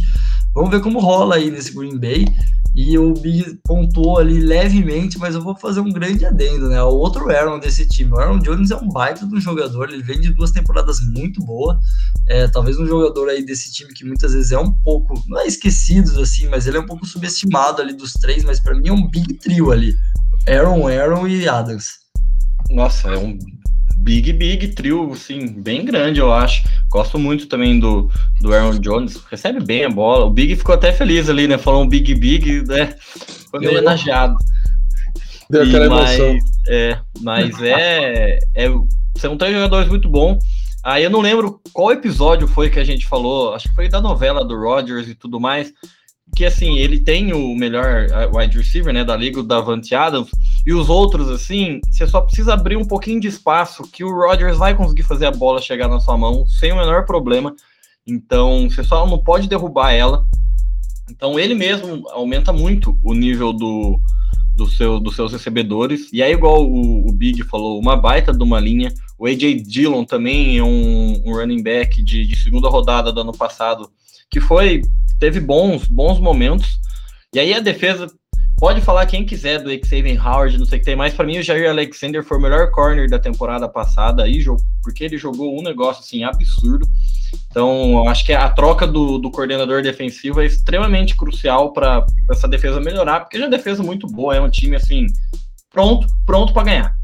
Speaker 1: Vamos ver como rola aí nesse Green Bay. E o Big pontuou ali levemente, mas eu vou fazer um grande adendo, né? O outro Aaron desse time. O Aaron Jones é um baita de um jogador, ele vem de duas temporadas muito boas. É, talvez um jogador aí desse time que muitas vezes é um pouco, não é esquecido assim, mas ele é um pouco subestimado ali dos três, mas para mim é um big trio ali. Aaron, Aaron e Adams.
Speaker 3: Nossa, é um big, big trio, assim, bem grande, eu acho. Gosto muito também do, do Aaron Jones, recebe bem a bola. O Big ficou até feliz ali, né? Falou um Big Big, né? Foi meio homenageado.
Speaker 2: Deu aquela
Speaker 3: mas,
Speaker 2: emoção.
Speaker 3: É, mas é, é. São três jogadores muito bons. Aí eu não lembro qual episódio foi que a gente falou, acho que foi da novela do Rodgers e tudo mais, que assim, ele tem o melhor wide receiver, né, da liga, o Davante Adams, e os outros, assim, você só precisa abrir um pouquinho de espaço que o Rodgers vai conseguir fazer a bola chegar na sua mão sem o menor problema. Então, você só não pode derrubar ela. Então, ele mesmo aumenta muito o nível do, do seu, dos seus recebedores. E aí, igual o, o, Big falou, uma baita de uma linha. O AJ Dillon também é um, um running back de, de, segunda rodada do ano passado, que foi teve bons, bons momentos. E aí a defesa pode falar quem quiser do Xavier Howard, não sei o que tem mais. Para mim, o Jair Alexander foi o melhor corner da temporada passada, aí, porque ele jogou um negócio assim absurdo. Então, acho que a troca do, do coordenador defensivo é extremamente crucial para essa defesa melhorar, porque já é uma defesa muito boa, é um time assim pronto, pronto para ganhar.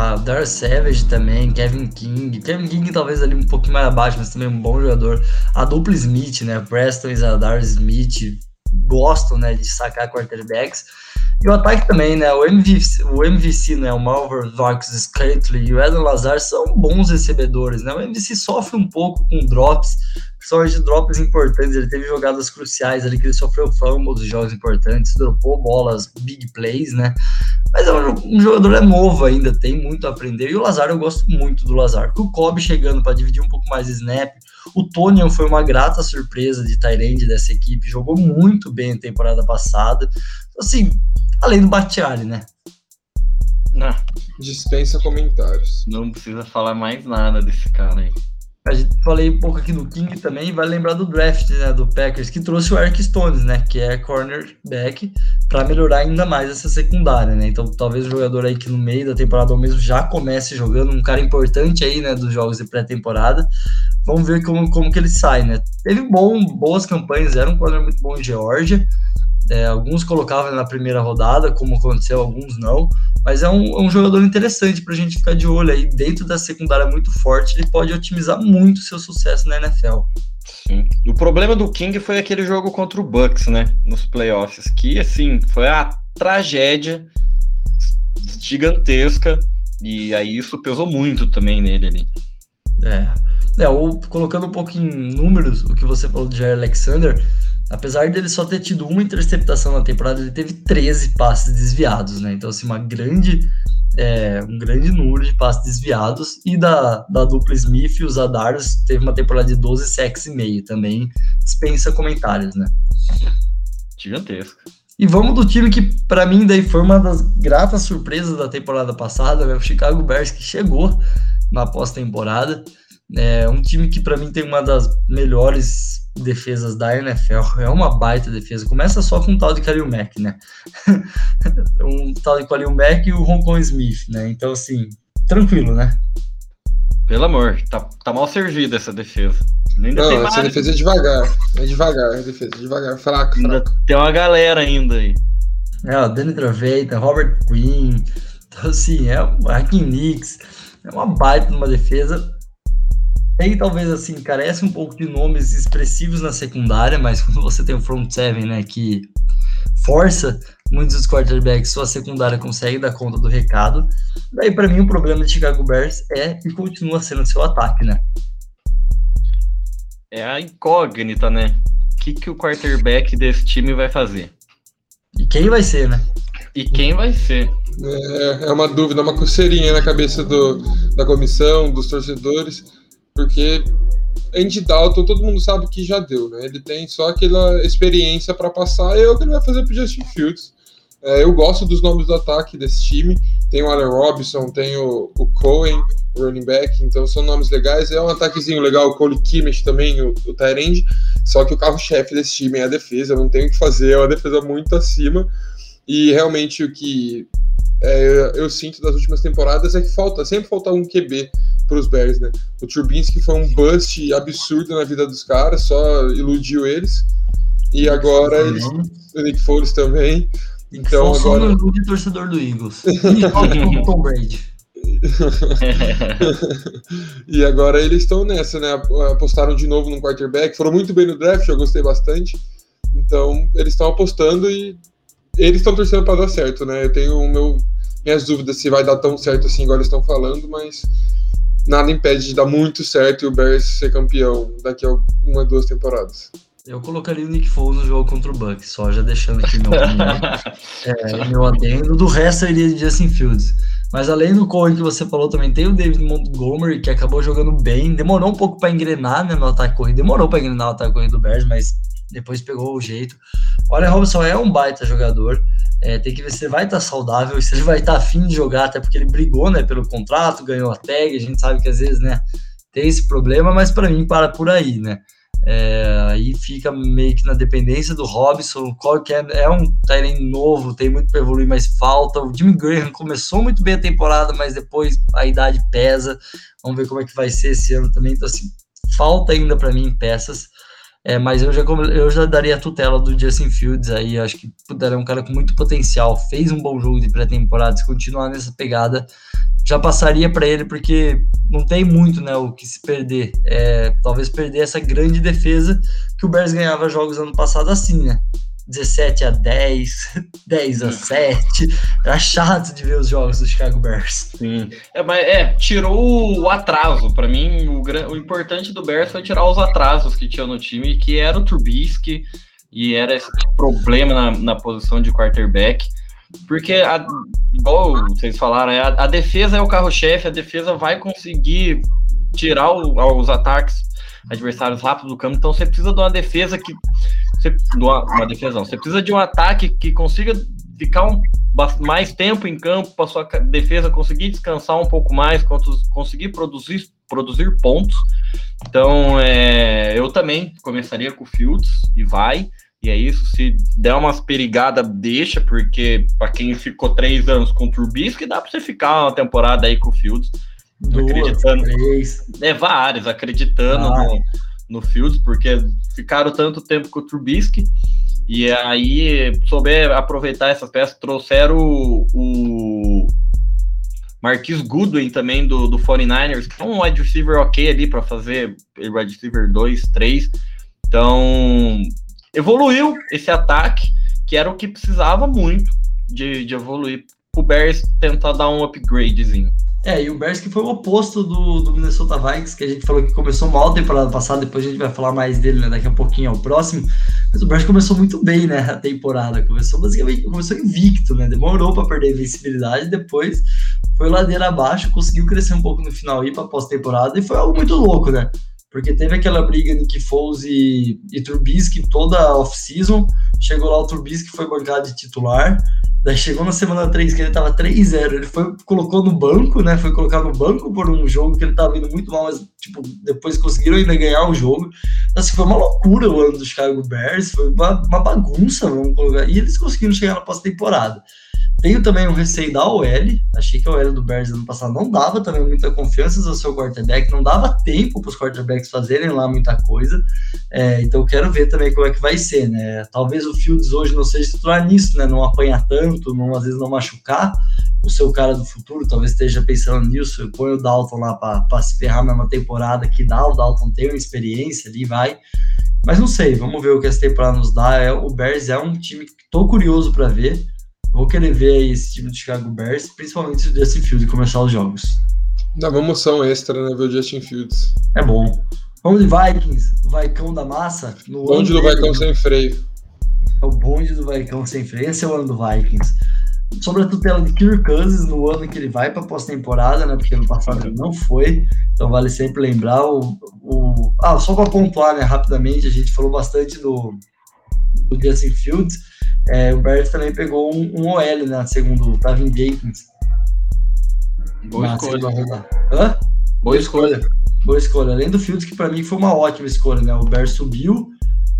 Speaker 1: Ah, Dar Savage também, Kevin King. Kevin King talvez ali um pouquinho mais abaixo, mas também um bom jogador. A dupla Smith, né? Preston e Zadar Smith gostam, né, de sacar quarterbacks. E o ataque também, né? O MVC, o MVC né? O Malver, Vox, Scantley e o Eden Lazar são bons recebedores, né? O MVC sofre um pouco com drops, principalmente drops importantes. Ele teve jogadas cruciais ali que ele sofreu fumbles de jogos importantes, dropou bolas, big plays, né? Mas é um, um, jogador é novo ainda, tem muito a aprender. E o Lazar, eu gosto muito do Lazar. Com o Kobe chegando para dividir um pouco mais de snap. O Tonian foi uma grata surpresa de Tyrande dessa equipe, jogou muito bem a temporada passada. Assim, Além do Batiari, né?
Speaker 2: Não. Dispensa comentários.
Speaker 3: Não precisa falar mais nada desse cara aí.
Speaker 1: A gente falei um pouco aqui do King também, vai lembrar do draft, né, do Packers, que trouxe o Eric Stones, né, que é cornerback, para melhorar ainda mais essa secundária, né? Então, talvez o jogador aí que no meio da temporada ou mesmo já comece jogando, um cara importante aí, né, dos jogos de pré-temporada. Vamos ver como, como que ele sai, né? Teve bom, boas campanhas, era um corner muito bom em Geórgia. É, alguns colocavam na primeira rodada, como aconteceu, alguns não. Mas é um, é um jogador interessante para a gente ficar de olho aí. Dentro da secundária muito forte, ele pode otimizar muito seu sucesso na NFL.
Speaker 3: Sim. O problema do King foi aquele jogo contra o Bucks, né? Nos playoffs, que assim foi a tragédia gigantesca. E aí isso pesou muito também nele ali.
Speaker 1: É. É, ou colocando um pouco em números, o que você falou de Jair Alexander, apesar dele só ter tido uma interceptação na temporada, ele teve 13 passes desviados, né? Então, assim, uma grande, é, um grande número de passes desviados. E da, da dupla Smith e os Adars teve uma temporada de 12 sacks e meio também. Dispensa comentários, né?
Speaker 3: Gigantesco.
Speaker 1: E vamos do time que, para mim, daí foi uma das gratas surpresas da temporada passada, né? O Chicago Bears, que chegou na pós-temporada. É um time que, para mim, tem uma das melhores defesas da NFL. É uma baita defesa. Começa só com o tal de Khalil Mack, né? um tal de Khalil Mack e o Hong Kong Smith, né? Então, assim, tranquilo, né?
Speaker 3: Pelo amor, tá, tá mal servida essa defesa.
Speaker 2: Ainda Não, essa defesa é devagar. É devagar, a defesa é devagar, fraca,
Speaker 3: ainda Tem uma galera ainda aí.
Speaker 1: É, o Danny Traveita, Robert Quinn. Então, assim, é o Hakim Nix. É uma baita numa defesa aí talvez assim carece um pouco de nomes expressivos na secundária, mas quando você tem o front seven, né, que força muitos dos quarterbacks, sua secundária consegue dar conta do recado. Daí para mim o problema de Chicago Bears é e continua sendo seu ataque, né?
Speaker 3: É a incógnita, né? O que, que o quarterback desse time vai fazer?
Speaker 1: E quem vai ser, né?
Speaker 3: E quem vai ser?
Speaker 2: É, é uma dúvida, uma coceirinha na cabeça do, da comissão, dos torcedores porque Andy Dalton, todo mundo sabe que já deu, né? Ele tem só aquela experiência para passar e é o que ele vai fazer pro Justin Fields. É, eu gosto dos nomes do ataque desse time. Tem o Allen Robinson, tem o, o Cohen, o running back, então são nomes legais. É um ataquezinho legal, o Cole Kimmich também, o, o Tyrande. Só que o carro-chefe desse time é a defesa, não tem o que fazer, é uma defesa muito acima. E realmente o que é, eu sinto das últimas temporadas é que falta, sempre falta um QB para os Bears, né? O Trubinsky foi um bust absurdo na vida dos caras, só iludiu eles. E agora eles, o Nick Foles também. Então
Speaker 1: Só
Speaker 2: agora.
Speaker 1: Só de torcedor do Eagles. E Tom Brady.
Speaker 2: e agora eles estão nessa, né? Apostaram de novo no quarterback, foram muito bem no draft, eu gostei bastante. Então, eles estão apostando e eles estão torcendo para dar certo, né? Eu tenho meu, minhas dúvidas se vai dar tão certo assim, igual eles estão falando, mas nada impede de dar muito certo e o Bears ser campeão daqui a uma, duas temporadas.
Speaker 1: Eu colocaria o Nick Foles no jogo contra o Bucks, só já deixando aqui meu, é, meu adendo. Do resto, eu iria de Justin Fields. Mas além do Cohen que você falou, também tem o David Montgomery, que acabou jogando bem. Demorou um pouco para engrenar né, no ataque corrido. Demorou para engrenar o ataque corrido do Bears, mas depois pegou o jeito. Olha, Robson é um baita jogador. É, tem que ver se ele vai estar tá saudável, se ele vai estar tá afim de jogar, até porque ele brigou né, pelo contrato, ganhou a tag. A gente sabe que às vezes né, tem esse problema, mas para mim para por aí, né? É, aí fica meio que na dependência do Robson, que é, é um Tyrene novo, tem muito para evoluir, mas falta. O Jimmy Graham começou muito bem a temporada, mas depois a idade pesa. Vamos ver como é que vai ser esse ano também. Então, assim, falta ainda para mim peças. É, mas eu já, eu já daria a tutela do Justin Fields aí. Acho que puder, é um cara com muito potencial. Fez um bom jogo de pré-temporada. Se continuar nessa pegada, já passaria para ele, porque não tem muito né, o que se perder. É, talvez perder essa grande defesa que o Bears ganhava jogos ano passado assim, né? 17 a 10, 10 a 7. Era chato de ver os jogos do Chicago Bears.
Speaker 3: Sim. É, mas é, tirou o atraso. Para mim, o, o importante do Bears foi tirar os atrasos que tinha no time, que era o Trubisky e era esse problema na, na posição de quarterback. Porque, a, igual vocês falaram, a, a defesa é o carro-chefe, a defesa vai conseguir tirar o, os ataques adversários rápidos do campo, então você precisa de uma defesa que. Você, uma, uma defesa você precisa de um ataque que consiga ficar um, mais tempo em campo para sua defesa conseguir descansar um pouco mais, conseguir produzir, produzir pontos. Então, é, eu também começaria com o Fields e vai. E é isso, se der umas perigadas, deixa, porque para quem ficou três anos com o Trubisky, dá para você ficar uma temporada aí com o Fields. Duas, acreditando. Três. É, vários, acreditando ah. no, no Fields, porque ficaram tanto tempo com o Trubisky. E aí, souber aproveitar essas peças, trouxeram o, o Marquis Goodwin também do, do 49ers, que é um wide receiver ok ali para fazer wide receiver 2, 3. Então, evoluiu esse ataque, que era o que precisava muito de, de evoluir. O Bears tentar dar um upgradezinho.
Speaker 1: É, e o Bears que foi o oposto do, do Minnesota Vikings, que a gente falou que começou mal a temporada passada, depois a gente vai falar mais dele, né, daqui a pouquinho, ao próximo. Mas o Bears começou muito bem, né, a temporada. Começou basicamente, começou invicto, né, demorou para perder a invencibilidade, depois foi ladeira abaixo, conseguiu crescer um pouco no final aí para pós-temporada, e foi algo muito louco, né porque teve aquela briga Nick Foles e, e Trubisky toda off-season, chegou lá o Trubisky foi bancado de titular, daí chegou na semana 3 que ele tava 3-0, ele foi, colocou no banco, né, foi colocar no banco por um jogo que ele tava indo muito mal, mas, tipo, depois conseguiram ainda ganhar o jogo, assim, foi uma loucura o ano do Chicago Bears, foi uma, uma bagunça, vamos colocar, e eles conseguiram chegar na pós-temporada. Tenho também um receio da OL. Achei que a OL do Bears ano passado não dava também muita confiança ao seu quarterback, não dava tempo para os quarterbacks fazerem lá muita coisa. É, então quero ver também como é que vai ser, né? Talvez o Fields hoje não seja titular nisso, né? Não apanhar tanto, não, às vezes não machucar o seu cara do futuro, talvez esteja pensando nisso. Põe o Dalton lá para se ferrar na temporada que dá. O Dalton tem uma experiência ali, vai. Mas não sei, vamos ver o que essa temporada nos dá. É, o Bears é um time que estou curioso para ver vou querer ver esse time do Chicago Bears, principalmente se o Justin Fields começar os jogos.
Speaker 2: Dá uma emoção extra, né, ver o Justin Fields.
Speaker 1: É bom. Vamos de Vikings, o Vaicão da massa.
Speaker 2: No bonde do Vaicão sem freio.
Speaker 1: É o bonde do Vaicão sem freio. Esse é o ano do Vikings. Sobre a tutela de Kirk Cousins no ano que ele vai para pós-temporada, né? Porque no passado ele não foi. Então vale sempre lembrar o. o... Ah, só para pontuar, né, rapidamente, a gente falou bastante do, do Justin Fields. É, o Bears também pegou um, um OL na segunda, o Tavin Jenkins.
Speaker 3: Boa escolha.
Speaker 1: Hã? Boa escolha. Boa escolha. Além do Fields, que para mim foi uma ótima escolha, né? O Bears subiu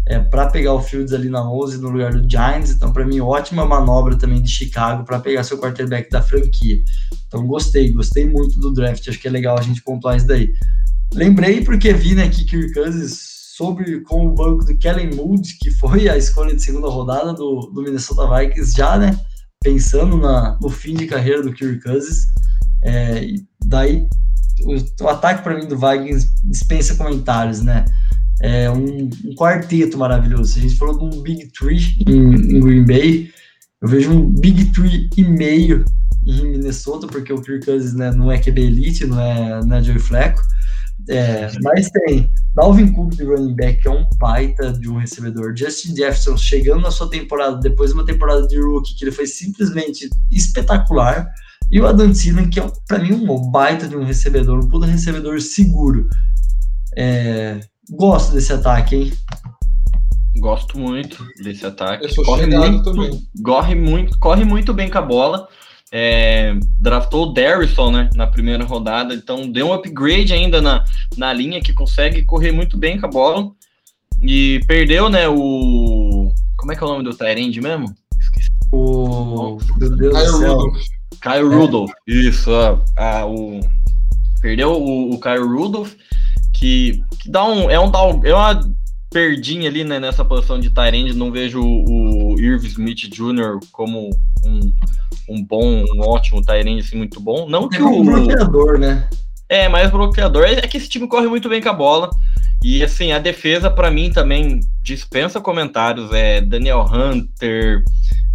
Speaker 1: é, para pegar o Fields ali na 11 no lugar do Giants. Então, para mim, ótima manobra também de Chicago para pegar seu quarterback da franquia. Então, gostei, gostei muito do draft. Acho que é legal a gente pontuar isso daí. Lembrei porque vi né, que Kirk Cousins sobre com o banco do Kellen Moody, que foi a escolha de segunda rodada do, do Minnesota Vikings, já, né? Pensando na, no fim de carreira do Kirk Cousins. É, daí, o, o ataque para mim do Vikings dispensa comentários, né? É um, um, quarteto maravilhoso. A gente falou de um Big Tree em, em Green Bay. Eu vejo um Big Tree e meio em Minnesota, porque o Kirk Cousins né, não é QB Elite, não é, não é Joey Fleco É, mas tem Dalvin Cook de running back, que é um baita de um recebedor. Justin Jefferson chegando na sua temporada, depois de uma temporada de rookie, que ele foi simplesmente espetacular. E o Adam Thielen, que é, para mim, um baita de um recebedor, um puta recebedor seguro. É, gosto desse ataque, hein?
Speaker 3: Gosto muito desse ataque. corre muito, corre muito, corre muito bem com a bola. É, draftou o Darrison, né, na primeira rodada, então deu um upgrade ainda na, na linha que consegue correr muito bem com a bola. E perdeu, né, o como é que é o nome do Tyrande mesmo?
Speaker 1: Esqueci. O meu Deus Kyle do céu.
Speaker 3: Rudolph. Kyle é. Rudolph. Isso, a, o perdeu o, o Kyle Rudolph que, que dá um é um é uma perdinha ali né, nessa posição de Tyrande, não vejo o, o Irv Smith Jr. como um, um bom, um ótimo Tyrande, assim, muito bom. Não que é um
Speaker 1: o bloqueador, né?
Speaker 3: É, mais bloqueador. É que esse time corre muito bem com a bola. E assim, a defesa, para mim, também dispensa comentários. É Daniel Hunter,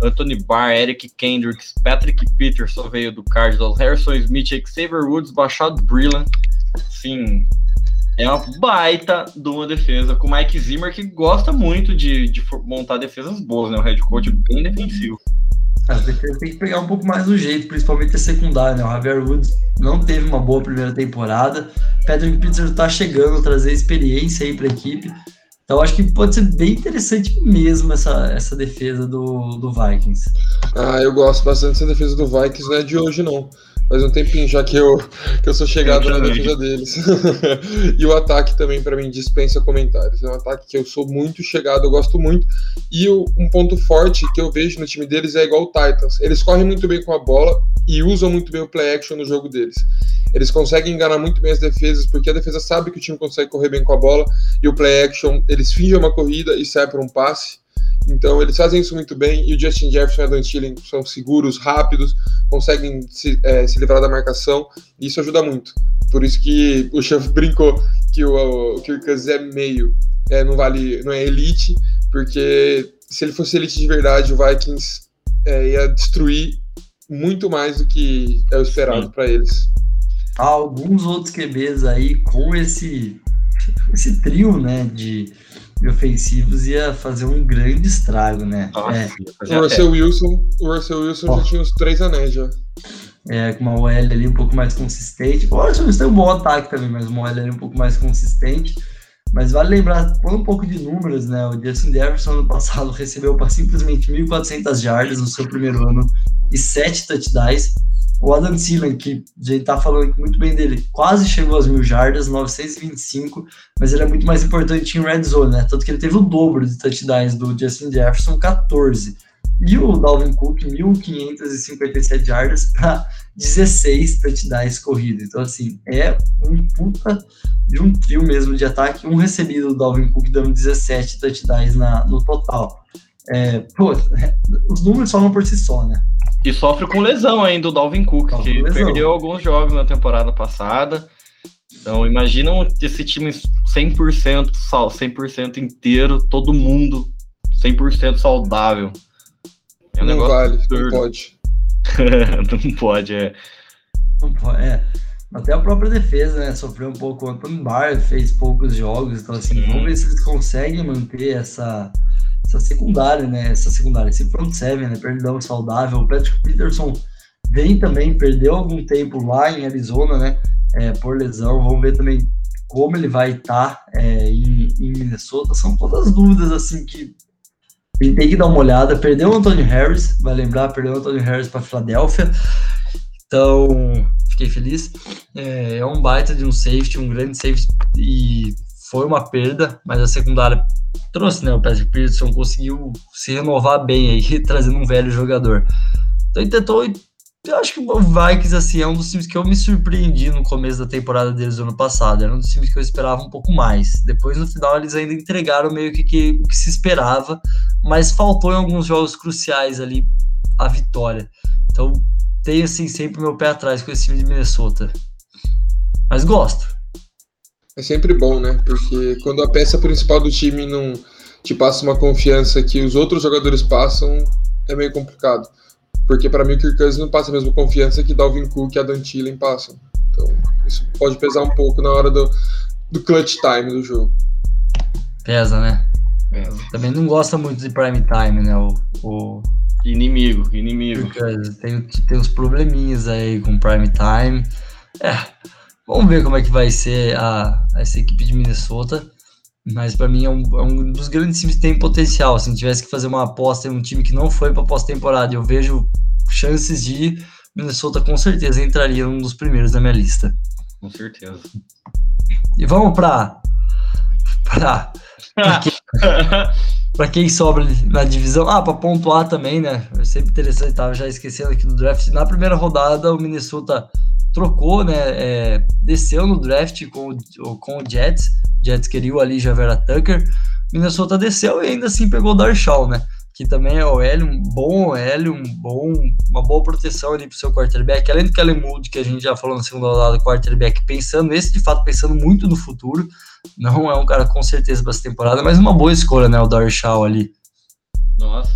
Speaker 3: Anthony Barr, Eric Kendricks, Patrick Peterson veio do Cardinals, Harrison Smith, Xavier Woods, Bachado Brillant. Sim, é uma baita de uma defesa com o Mike Zimmer, que gosta muito de, de montar defesas boas, né? O head coach bem defensivo.
Speaker 1: Defesas tem que pegar um pouco mais do jeito, principalmente a secundária, né? O Javier Woods não teve uma boa primeira temporada. Patrick Peterson tá chegando, trazer experiência aí para a equipe. Então acho que pode ser bem interessante mesmo essa, essa defesa do, do Vikings.
Speaker 2: Ah, eu gosto bastante dessa defesa do Vikings, não é de hoje não faz um tempinho já que eu, que eu sou chegado eu na defesa deles. e o ataque também, para mim, dispensa comentários. É um ataque que eu sou muito chegado, eu gosto muito. E um ponto forte que eu vejo no time deles é igual o Titans. Eles correm muito bem com a bola e usam muito bem o play action no jogo deles. Eles conseguem enganar muito bem as defesas, porque a defesa sabe que o time consegue correr bem com a bola, e o play action, eles fingem uma corrida e sai para um passe. Então eles fazem isso muito bem e o Justin Jefferson e o Adam Thielen são seguros, rápidos, conseguem se, é, se livrar da marcação e isso ajuda muito. Por isso que o chefe brincou que o, o Kirk Cousins é meio, é, não vale, não é elite, porque se ele fosse elite de verdade, o Vikings é, ia destruir muito mais do que é o esperado para eles.
Speaker 1: Alguns outros QBs aí com esse esse trio, né, de ofensivos ia fazer um grande estrago, né?
Speaker 2: Nossa, é. O Russell Wilson, o Russell Wilson oh. já tinha os três anéis já.
Speaker 1: É, com uma OL ali um pouco mais consistente. O Russell Wilson tem um bom ataque também, mas uma OL ali um pouco mais consistente. Mas vale lembrar, por um pouco de números, né? O Justin Jefferson no passado recebeu para simplesmente 1.400 jardas no seu primeiro ano e 7 touchdowns. O Adam Thielen, que a gente tá falando muito bem dele, quase chegou às mil jardas, 925, mas ele é muito mais importante em red zone, né? Tanto que ele teve o dobro de touchdowns do Justin Jefferson, 14. E o Dalvin Cook, 1.557 jardas para 16 touchdowns corridos. Então, assim, é um puta de um trio mesmo de ataque. Um recebido do Dalvin Cook dando 17 touchdowns na, no total. É, pô, os números falam por si só, né?
Speaker 3: E sofre com lesão ainda o Dalvin Cook, sofre que perdeu alguns jogos na temporada passada. Então, imaginam esse time 100%, 100% inteiro, todo mundo 100% saudável.
Speaker 2: É um não vale, absurdo. não pode.
Speaker 3: não pode, é.
Speaker 1: Não pode, é. Até a própria defesa, né? Sofreu um pouco. O Anthony Barr fez poucos jogos, então assim, Sim. vamos ver se eles conseguem manter essa, essa secundária, né? Essa secundária, esse front seven, né? Perdão saudável. O Patrick Peterson vem também, perdeu algum tempo lá em Arizona, né? É, por lesão. Vamos ver também como ele vai estar tá, é, em, em, Minnesota. São todas dúvidas assim que ele tem que dar uma olhada. Perdeu o Anthony Harris, vai lembrar, perdeu o Anthony Harris para Filadélfia. Então, fiquei feliz. É, é um baita de um safety, um grande safety e foi uma perda, mas a secundária trouxe, né? O Patrick Peterson conseguiu se renovar bem aí, trazendo um velho jogador. Então ele tentou. Eu acho que o Vikings, assim, é um dos times que eu me surpreendi no começo da temporada deles ano passado. Era um dos times que eu esperava um pouco mais. Depois, no final, eles ainda entregaram meio que, que o que se esperava, mas faltou em alguns jogos cruciais ali a vitória. Então, tenho, assim, sempre meu pé atrás com esse time de Minnesota. Mas gosto
Speaker 2: é sempre bom, né? Porque quando a peça principal do time não te passa uma confiança que os outros jogadores passam, é meio complicado. Porque para mim o Kirk Cousins não passa a mesma confiança que Dalvin Cook e Adam Thielen passam. Então, Isso pode pesar um pouco na hora do, do clutch time do jogo.
Speaker 1: Pesa, né? Pesa. Também não gosta muito de prime time, né? O, o...
Speaker 3: Inimigo, inimigo.
Speaker 1: Tem, tem uns probleminhas aí com prime time. É, vamos ver como é que vai ser a, essa equipe de Minnesota. Mas para mim é um, é um, dos grandes times que tem potencial. Se tivesse que fazer uma aposta em um time que não foi para pós-temporada, eu vejo chances de Minnesota com certeza entraria um dos primeiros da minha lista.
Speaker 3: Com certeza.
Speaker 1: E vamos para para para quem sobra na divisão. Ah, para pontuar também, né? É sempre interessante, tava já esquecendo aqui do draft. Na primeira rodada, o Minnesota trocou, né? É, desceu no draft com, com o Jets. Jets queria ali Javera Tucker. Minnesota desceu e ainda assim pegou o Darshaw, né? Que também é o L, um bom L, um bom, uma boa proteção ali pro seu quarterback. Além do Kellen Moody, que a gente já falou na segunda rodada, quarterback pensando, esse de fato pensando muito no futuro. Não é um cara com certeza para essa temporada, mas uma boa escolha, né? O Darshaw ali.
Speaker 3: Nossa,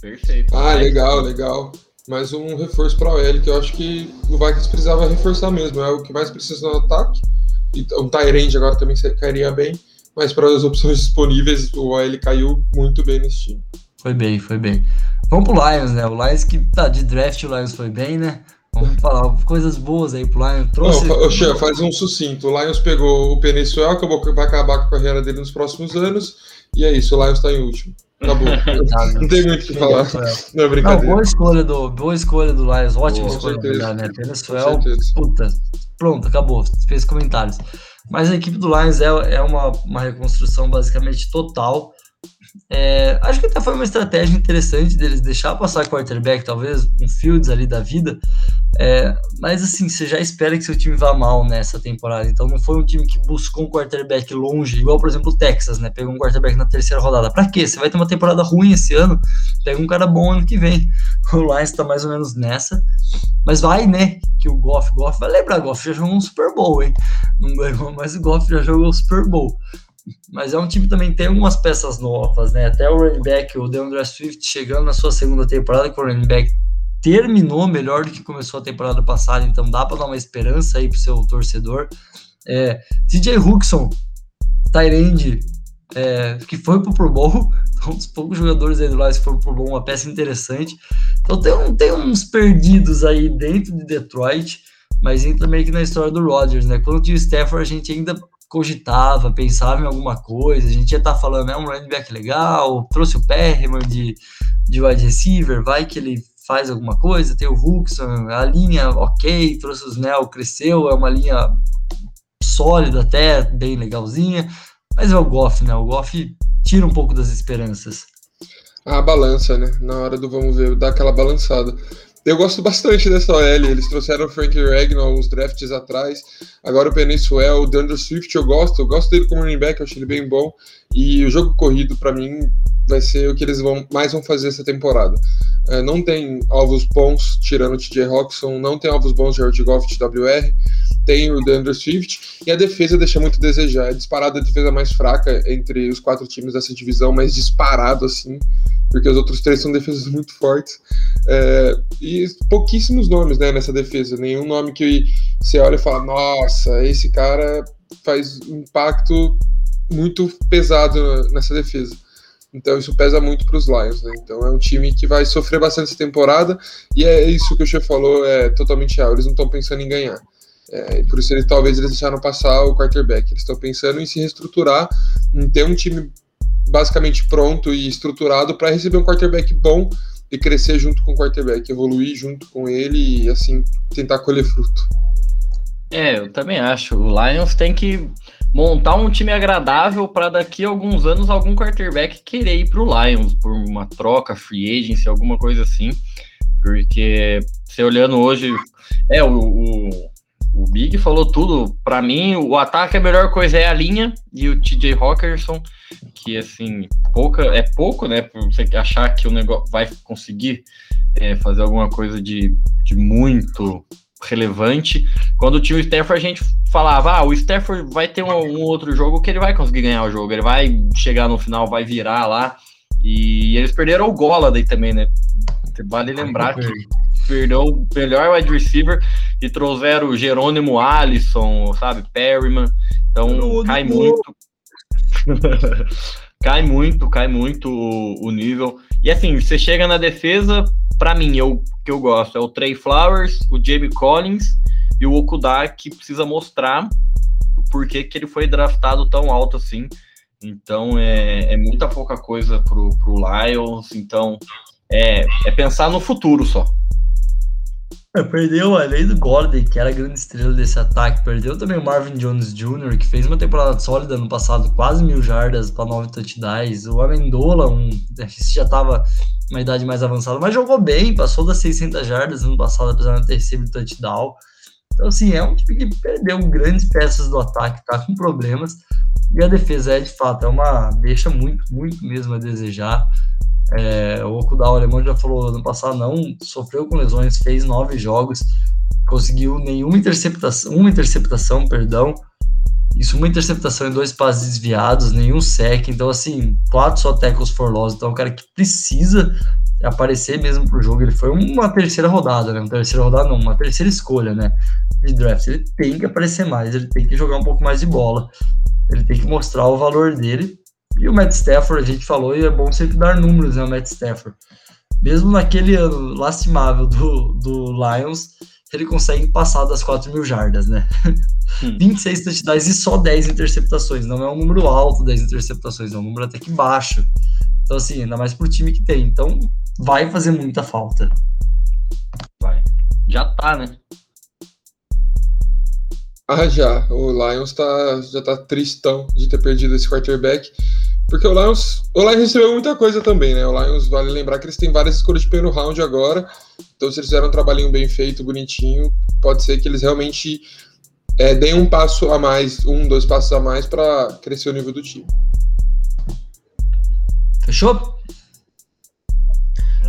Speaker 3: perfeito.
Speaker 2: Ah, legal, legal mais um reforço para o OL, que eu acho que o Vikings precisava reforçar mesmo. É o que mais precisa no ataque. E um Tyrande agora também cairia bem. Mas para as opções disponíveis, o OL caiu muito bem nesse time.
Speaker 1: Foi bem, foi bem. Vamos pro Lions, né? O Lions que tá de draft, o Lions foi bem, né? Vamos falar coisas boas aí pro Lions.
Speaker 2: Trouxe... Não, Xê, faz um sucinto. O Lions pegou o Penezuel, acabou que vai acabar com a carreira dele nos próximos anos. E é isso, o Lions tá em último. Acabou. não tem muito o que falar. Não, é brincadeira.
Speaker 1: Não, boa escolha do, boa escolha do Lions, ótima boa, escolha né? Venezuela, puta, pronto, acabou, fez comentários. Mas a equipe do Lions é, é uma, uma reconstrução basicamente total. É, acho que até foi uma estratégia interessante deles deixar passar quarterback, talvez um Fields ali da vida. É, mas assim, você já espera que seu time vá mal nessa temporada. Então não foi um time que buscou um quarterback longe, igual por exemplo o Texas, né? Pegou um quarterback na terceira rodada. Pra quê? Você vai ter uma temporada ruim esse ano, pega um cara bom ano que vem. O Lions tá mais ou menos nessa. Mas vai, né? Que o Goff, Goff vai lembrar, Goff já jogou um Super Bowl, hein? Não ganhou, mas o Goff já jogou o Super Bowl. Mas é um time que também tem algumas peças novas, né? Até o running back, o DeAndre Swift, chegando na sua segunda temporada, com o running back terminou melhor do que começou a temporada passada, então dá para dar uma esperança aí pro seu torcedor. É, TJ Huxon, Tyrande, é, que foi pro Pro Bowl, um dos poucos jogadores aí do Lions que foi pro Pro Bowl, uma peça interessante. Então tem, um, tem uns perdidos aí dentro de Detroit, mas entra meio que na história do Rodgers, né? Quando tinha o Stafford, a gente ainda cogitava, pensava em alguma coisa, a gente ia estar tá falando, é um running back legal, trouxe o Perriman de, de wide receiver, vai que ele faz alguma coisa, tem o Huxon, a linha ok, trouxe o Snell, cresceu, é uma linha sólida até, bem legalzinha, mas é o Goff, né? O Goff tira um pouco das esperanças.
Speaker 2: A balança, né? Na hora do vamos ver, dá aquela balançada. Eu gosto bastante dessa OL. Eles trouxeram o Frank Regnall uns drafts atrás. Agora o Peninsuel, o Dandre Swift eu gosto. Eu gosto dele como running back, eu acho ele bem bom. E o jogo corrido, para mim, vai ser o que eles vão mais vão fazer essa temporada. É, não tem alvos bons, tirando o TJ Roxon, não tem alvos bons de Goff de WR, tem o Dandre Swift, e a defesa deixa muito a desejar. É disparada a defesa mais fraca entre os quatro times dessa divisão, mas disparado assim porque os outros três são defesas muito fortes. É, e pouquíssimos nomes né, nessa defesa. Nenhum nome que você olha e fala, nossa, esse cara faz impacto muito pesado nessa defesa. Então isso pesa muito para os Lions, né? Então é um time que vai sofrer bastante essa temporada e é isso que o Che falou, é totalmente real. Eles não estão pensando em ganhar. É, por isso eles, talvez eles deixaram passar o quarterback. Eles estão pensando em se reestruturar, em ter um time basicamente pronto e estruturado para receber um quarterback bom e crescer junto com o quarterback, evoluir junto com ele e assim tentar colher fruto.
Speaker 3: É, eu também acho. O Lions tem que montar um time agradável para daqui a alguns anos algum quarterback querer ir para o Lions por uma troca, free agency, alguma coisa assim. Porque você olhando hoje, é o, o o Big falou tudo. Para mim, o ataque a melhor coisa é a linha e o TJ Hawkinson, que assim, pouca é pouco, né? Pra você achar que o negócio vai conseguir é, fazer alguma coisa de, de muito relevante. Quando tinha o Stafford, a gente falava: ah, o Stafford vai ter um, um, outro jogo que ele vai conseguir ganhar o jogo, ele vai chegar no final, vai virar lá. E eles perderam o Gola daí também, né? Vale lembrar que perdeu o melhor wide receiver e trouxeram o Jerônimo Alisson, sabe, Perryman. Então cai muito. cai muito, cai muito o, o, nível. E assim, você chega na defesa, para mim, eu que eu gosto é o Trey Flowers, o Jamie Collins e o Okuda que precisa mostrar por que, que ele foi draftado tão alto assim. Então é, é muita pouca coisa pro, pro Lions. Então é, é pensar no futuro só.
Speaker 1: Perdeu, além do Gordon, que era a grande estrela desse ataque, perdeu também o Marvin Jones Jr., que fez uma temporada sólida no passado, quase mil jardas para nove touchdowns. O Amendola, um, já estava uma idade mais avançada, mas jogou bem, passou das 600 jardas no passado, apesar de não ter recebido touchdown. Então, assim, é um time que perdeu grandes peças do ataque, tá com problemas. E a defesa é, de fato, é uma. deixa muito, muito mesmo a desejar. É, o Okudal alemão já falou ano passado, não sofreu com lesões, fez nove jogos, conseguiu nenhuma interceptação, uma interceptação, perdão. Isso, uma interceptação e dois passes desviados, nenhum sec. Então, assim, quatro só tackles for loss. Então, é um cara que precisa aparecer mesmo pro jogo. Ele foi uma terceira rodada, né? Uma terceira rodada, não, uma terceira escolha, né? De draft. Ele tem que aparecer mais, ele tem que jogar um pouco mais de bola. Ele tem que mostrar o valor dele. E o Matt Stafford, a gente falou, e é bom sempre dar números, né? O Matt Stafford. Mesmo naquele ano lastimável do, do Lions, ele consegue passar das 4 mil jardas, né? Hum. 26 touchdowns e só 10 interceptações. Não é um número alto 10 interceptações, é um número até que baixo. Então, assim, ainda mais pro time que tem. Então, vai fazer muita falta.
Speaker 3: Vai. Já tá, né?
Speaker 2: Ah, já. O Lions tá, já tá tristão de ter perdido esse quarterback. Porque o Lions, o Lions recebeu muita coisa também, né? O Lions, vale lembrar que eles têm várias escolhas de primeiro round agora. Então, se eles fizeram um trabalhinho bem feito, bonitinho, pode ser que eles realmente é, deem um passo a mais, um, dois passos a mais para crescer o nível do time.
Speaker 1: Fechou?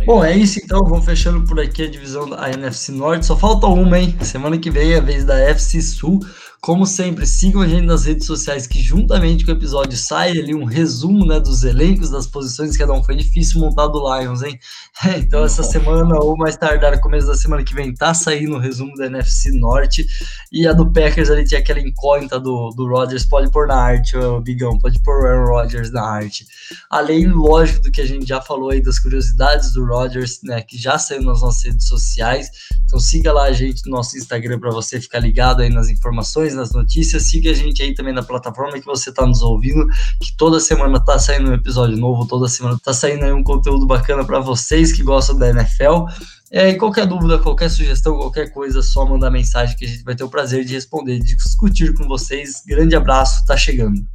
Speaker 1: Bom, é isso então. Vamos fechando por aqui a divisão da NFC Norte. Só falta uma, hein? Semana que vem é a vez da FC Sul. Como sempre, sigam a gente nas redes sociais que juntamente com o episódio sai ali um resumo né, dos elencos, das posições que cada um. Foi difícil montar do Lions, hein? então essa semana ou mais tardar, começo da semana que vem, tá saindo o resumo da NFC Norte. E a do Packers ali tinha aquela incógnita do, do Rodgers, pode pôr na arte, o Bigão, pode pôr o Aaron Rodgers na arte. Além, lógico, do que a gente já falou aí das curiosidades do Rodgers, né, que já saiu nas nossas redes sociais. Então siga lá a gente no nosso Instagram para você ficar ligado aí nas informações, nas notícias. Siga a gente aí também na plataforma que você está nos ouvindo, que toda semana está saindo um episódio novo, toda semana está saindo aí um conteúdo bacana para vocês que gostam da NFL. É, e qualquer dúvida, qualquer sugestão, qualquer coisa, só mandar mensagem que a gente vai ter o prazer de responder, de discutir com vocês. Grande abraço, tá chegando.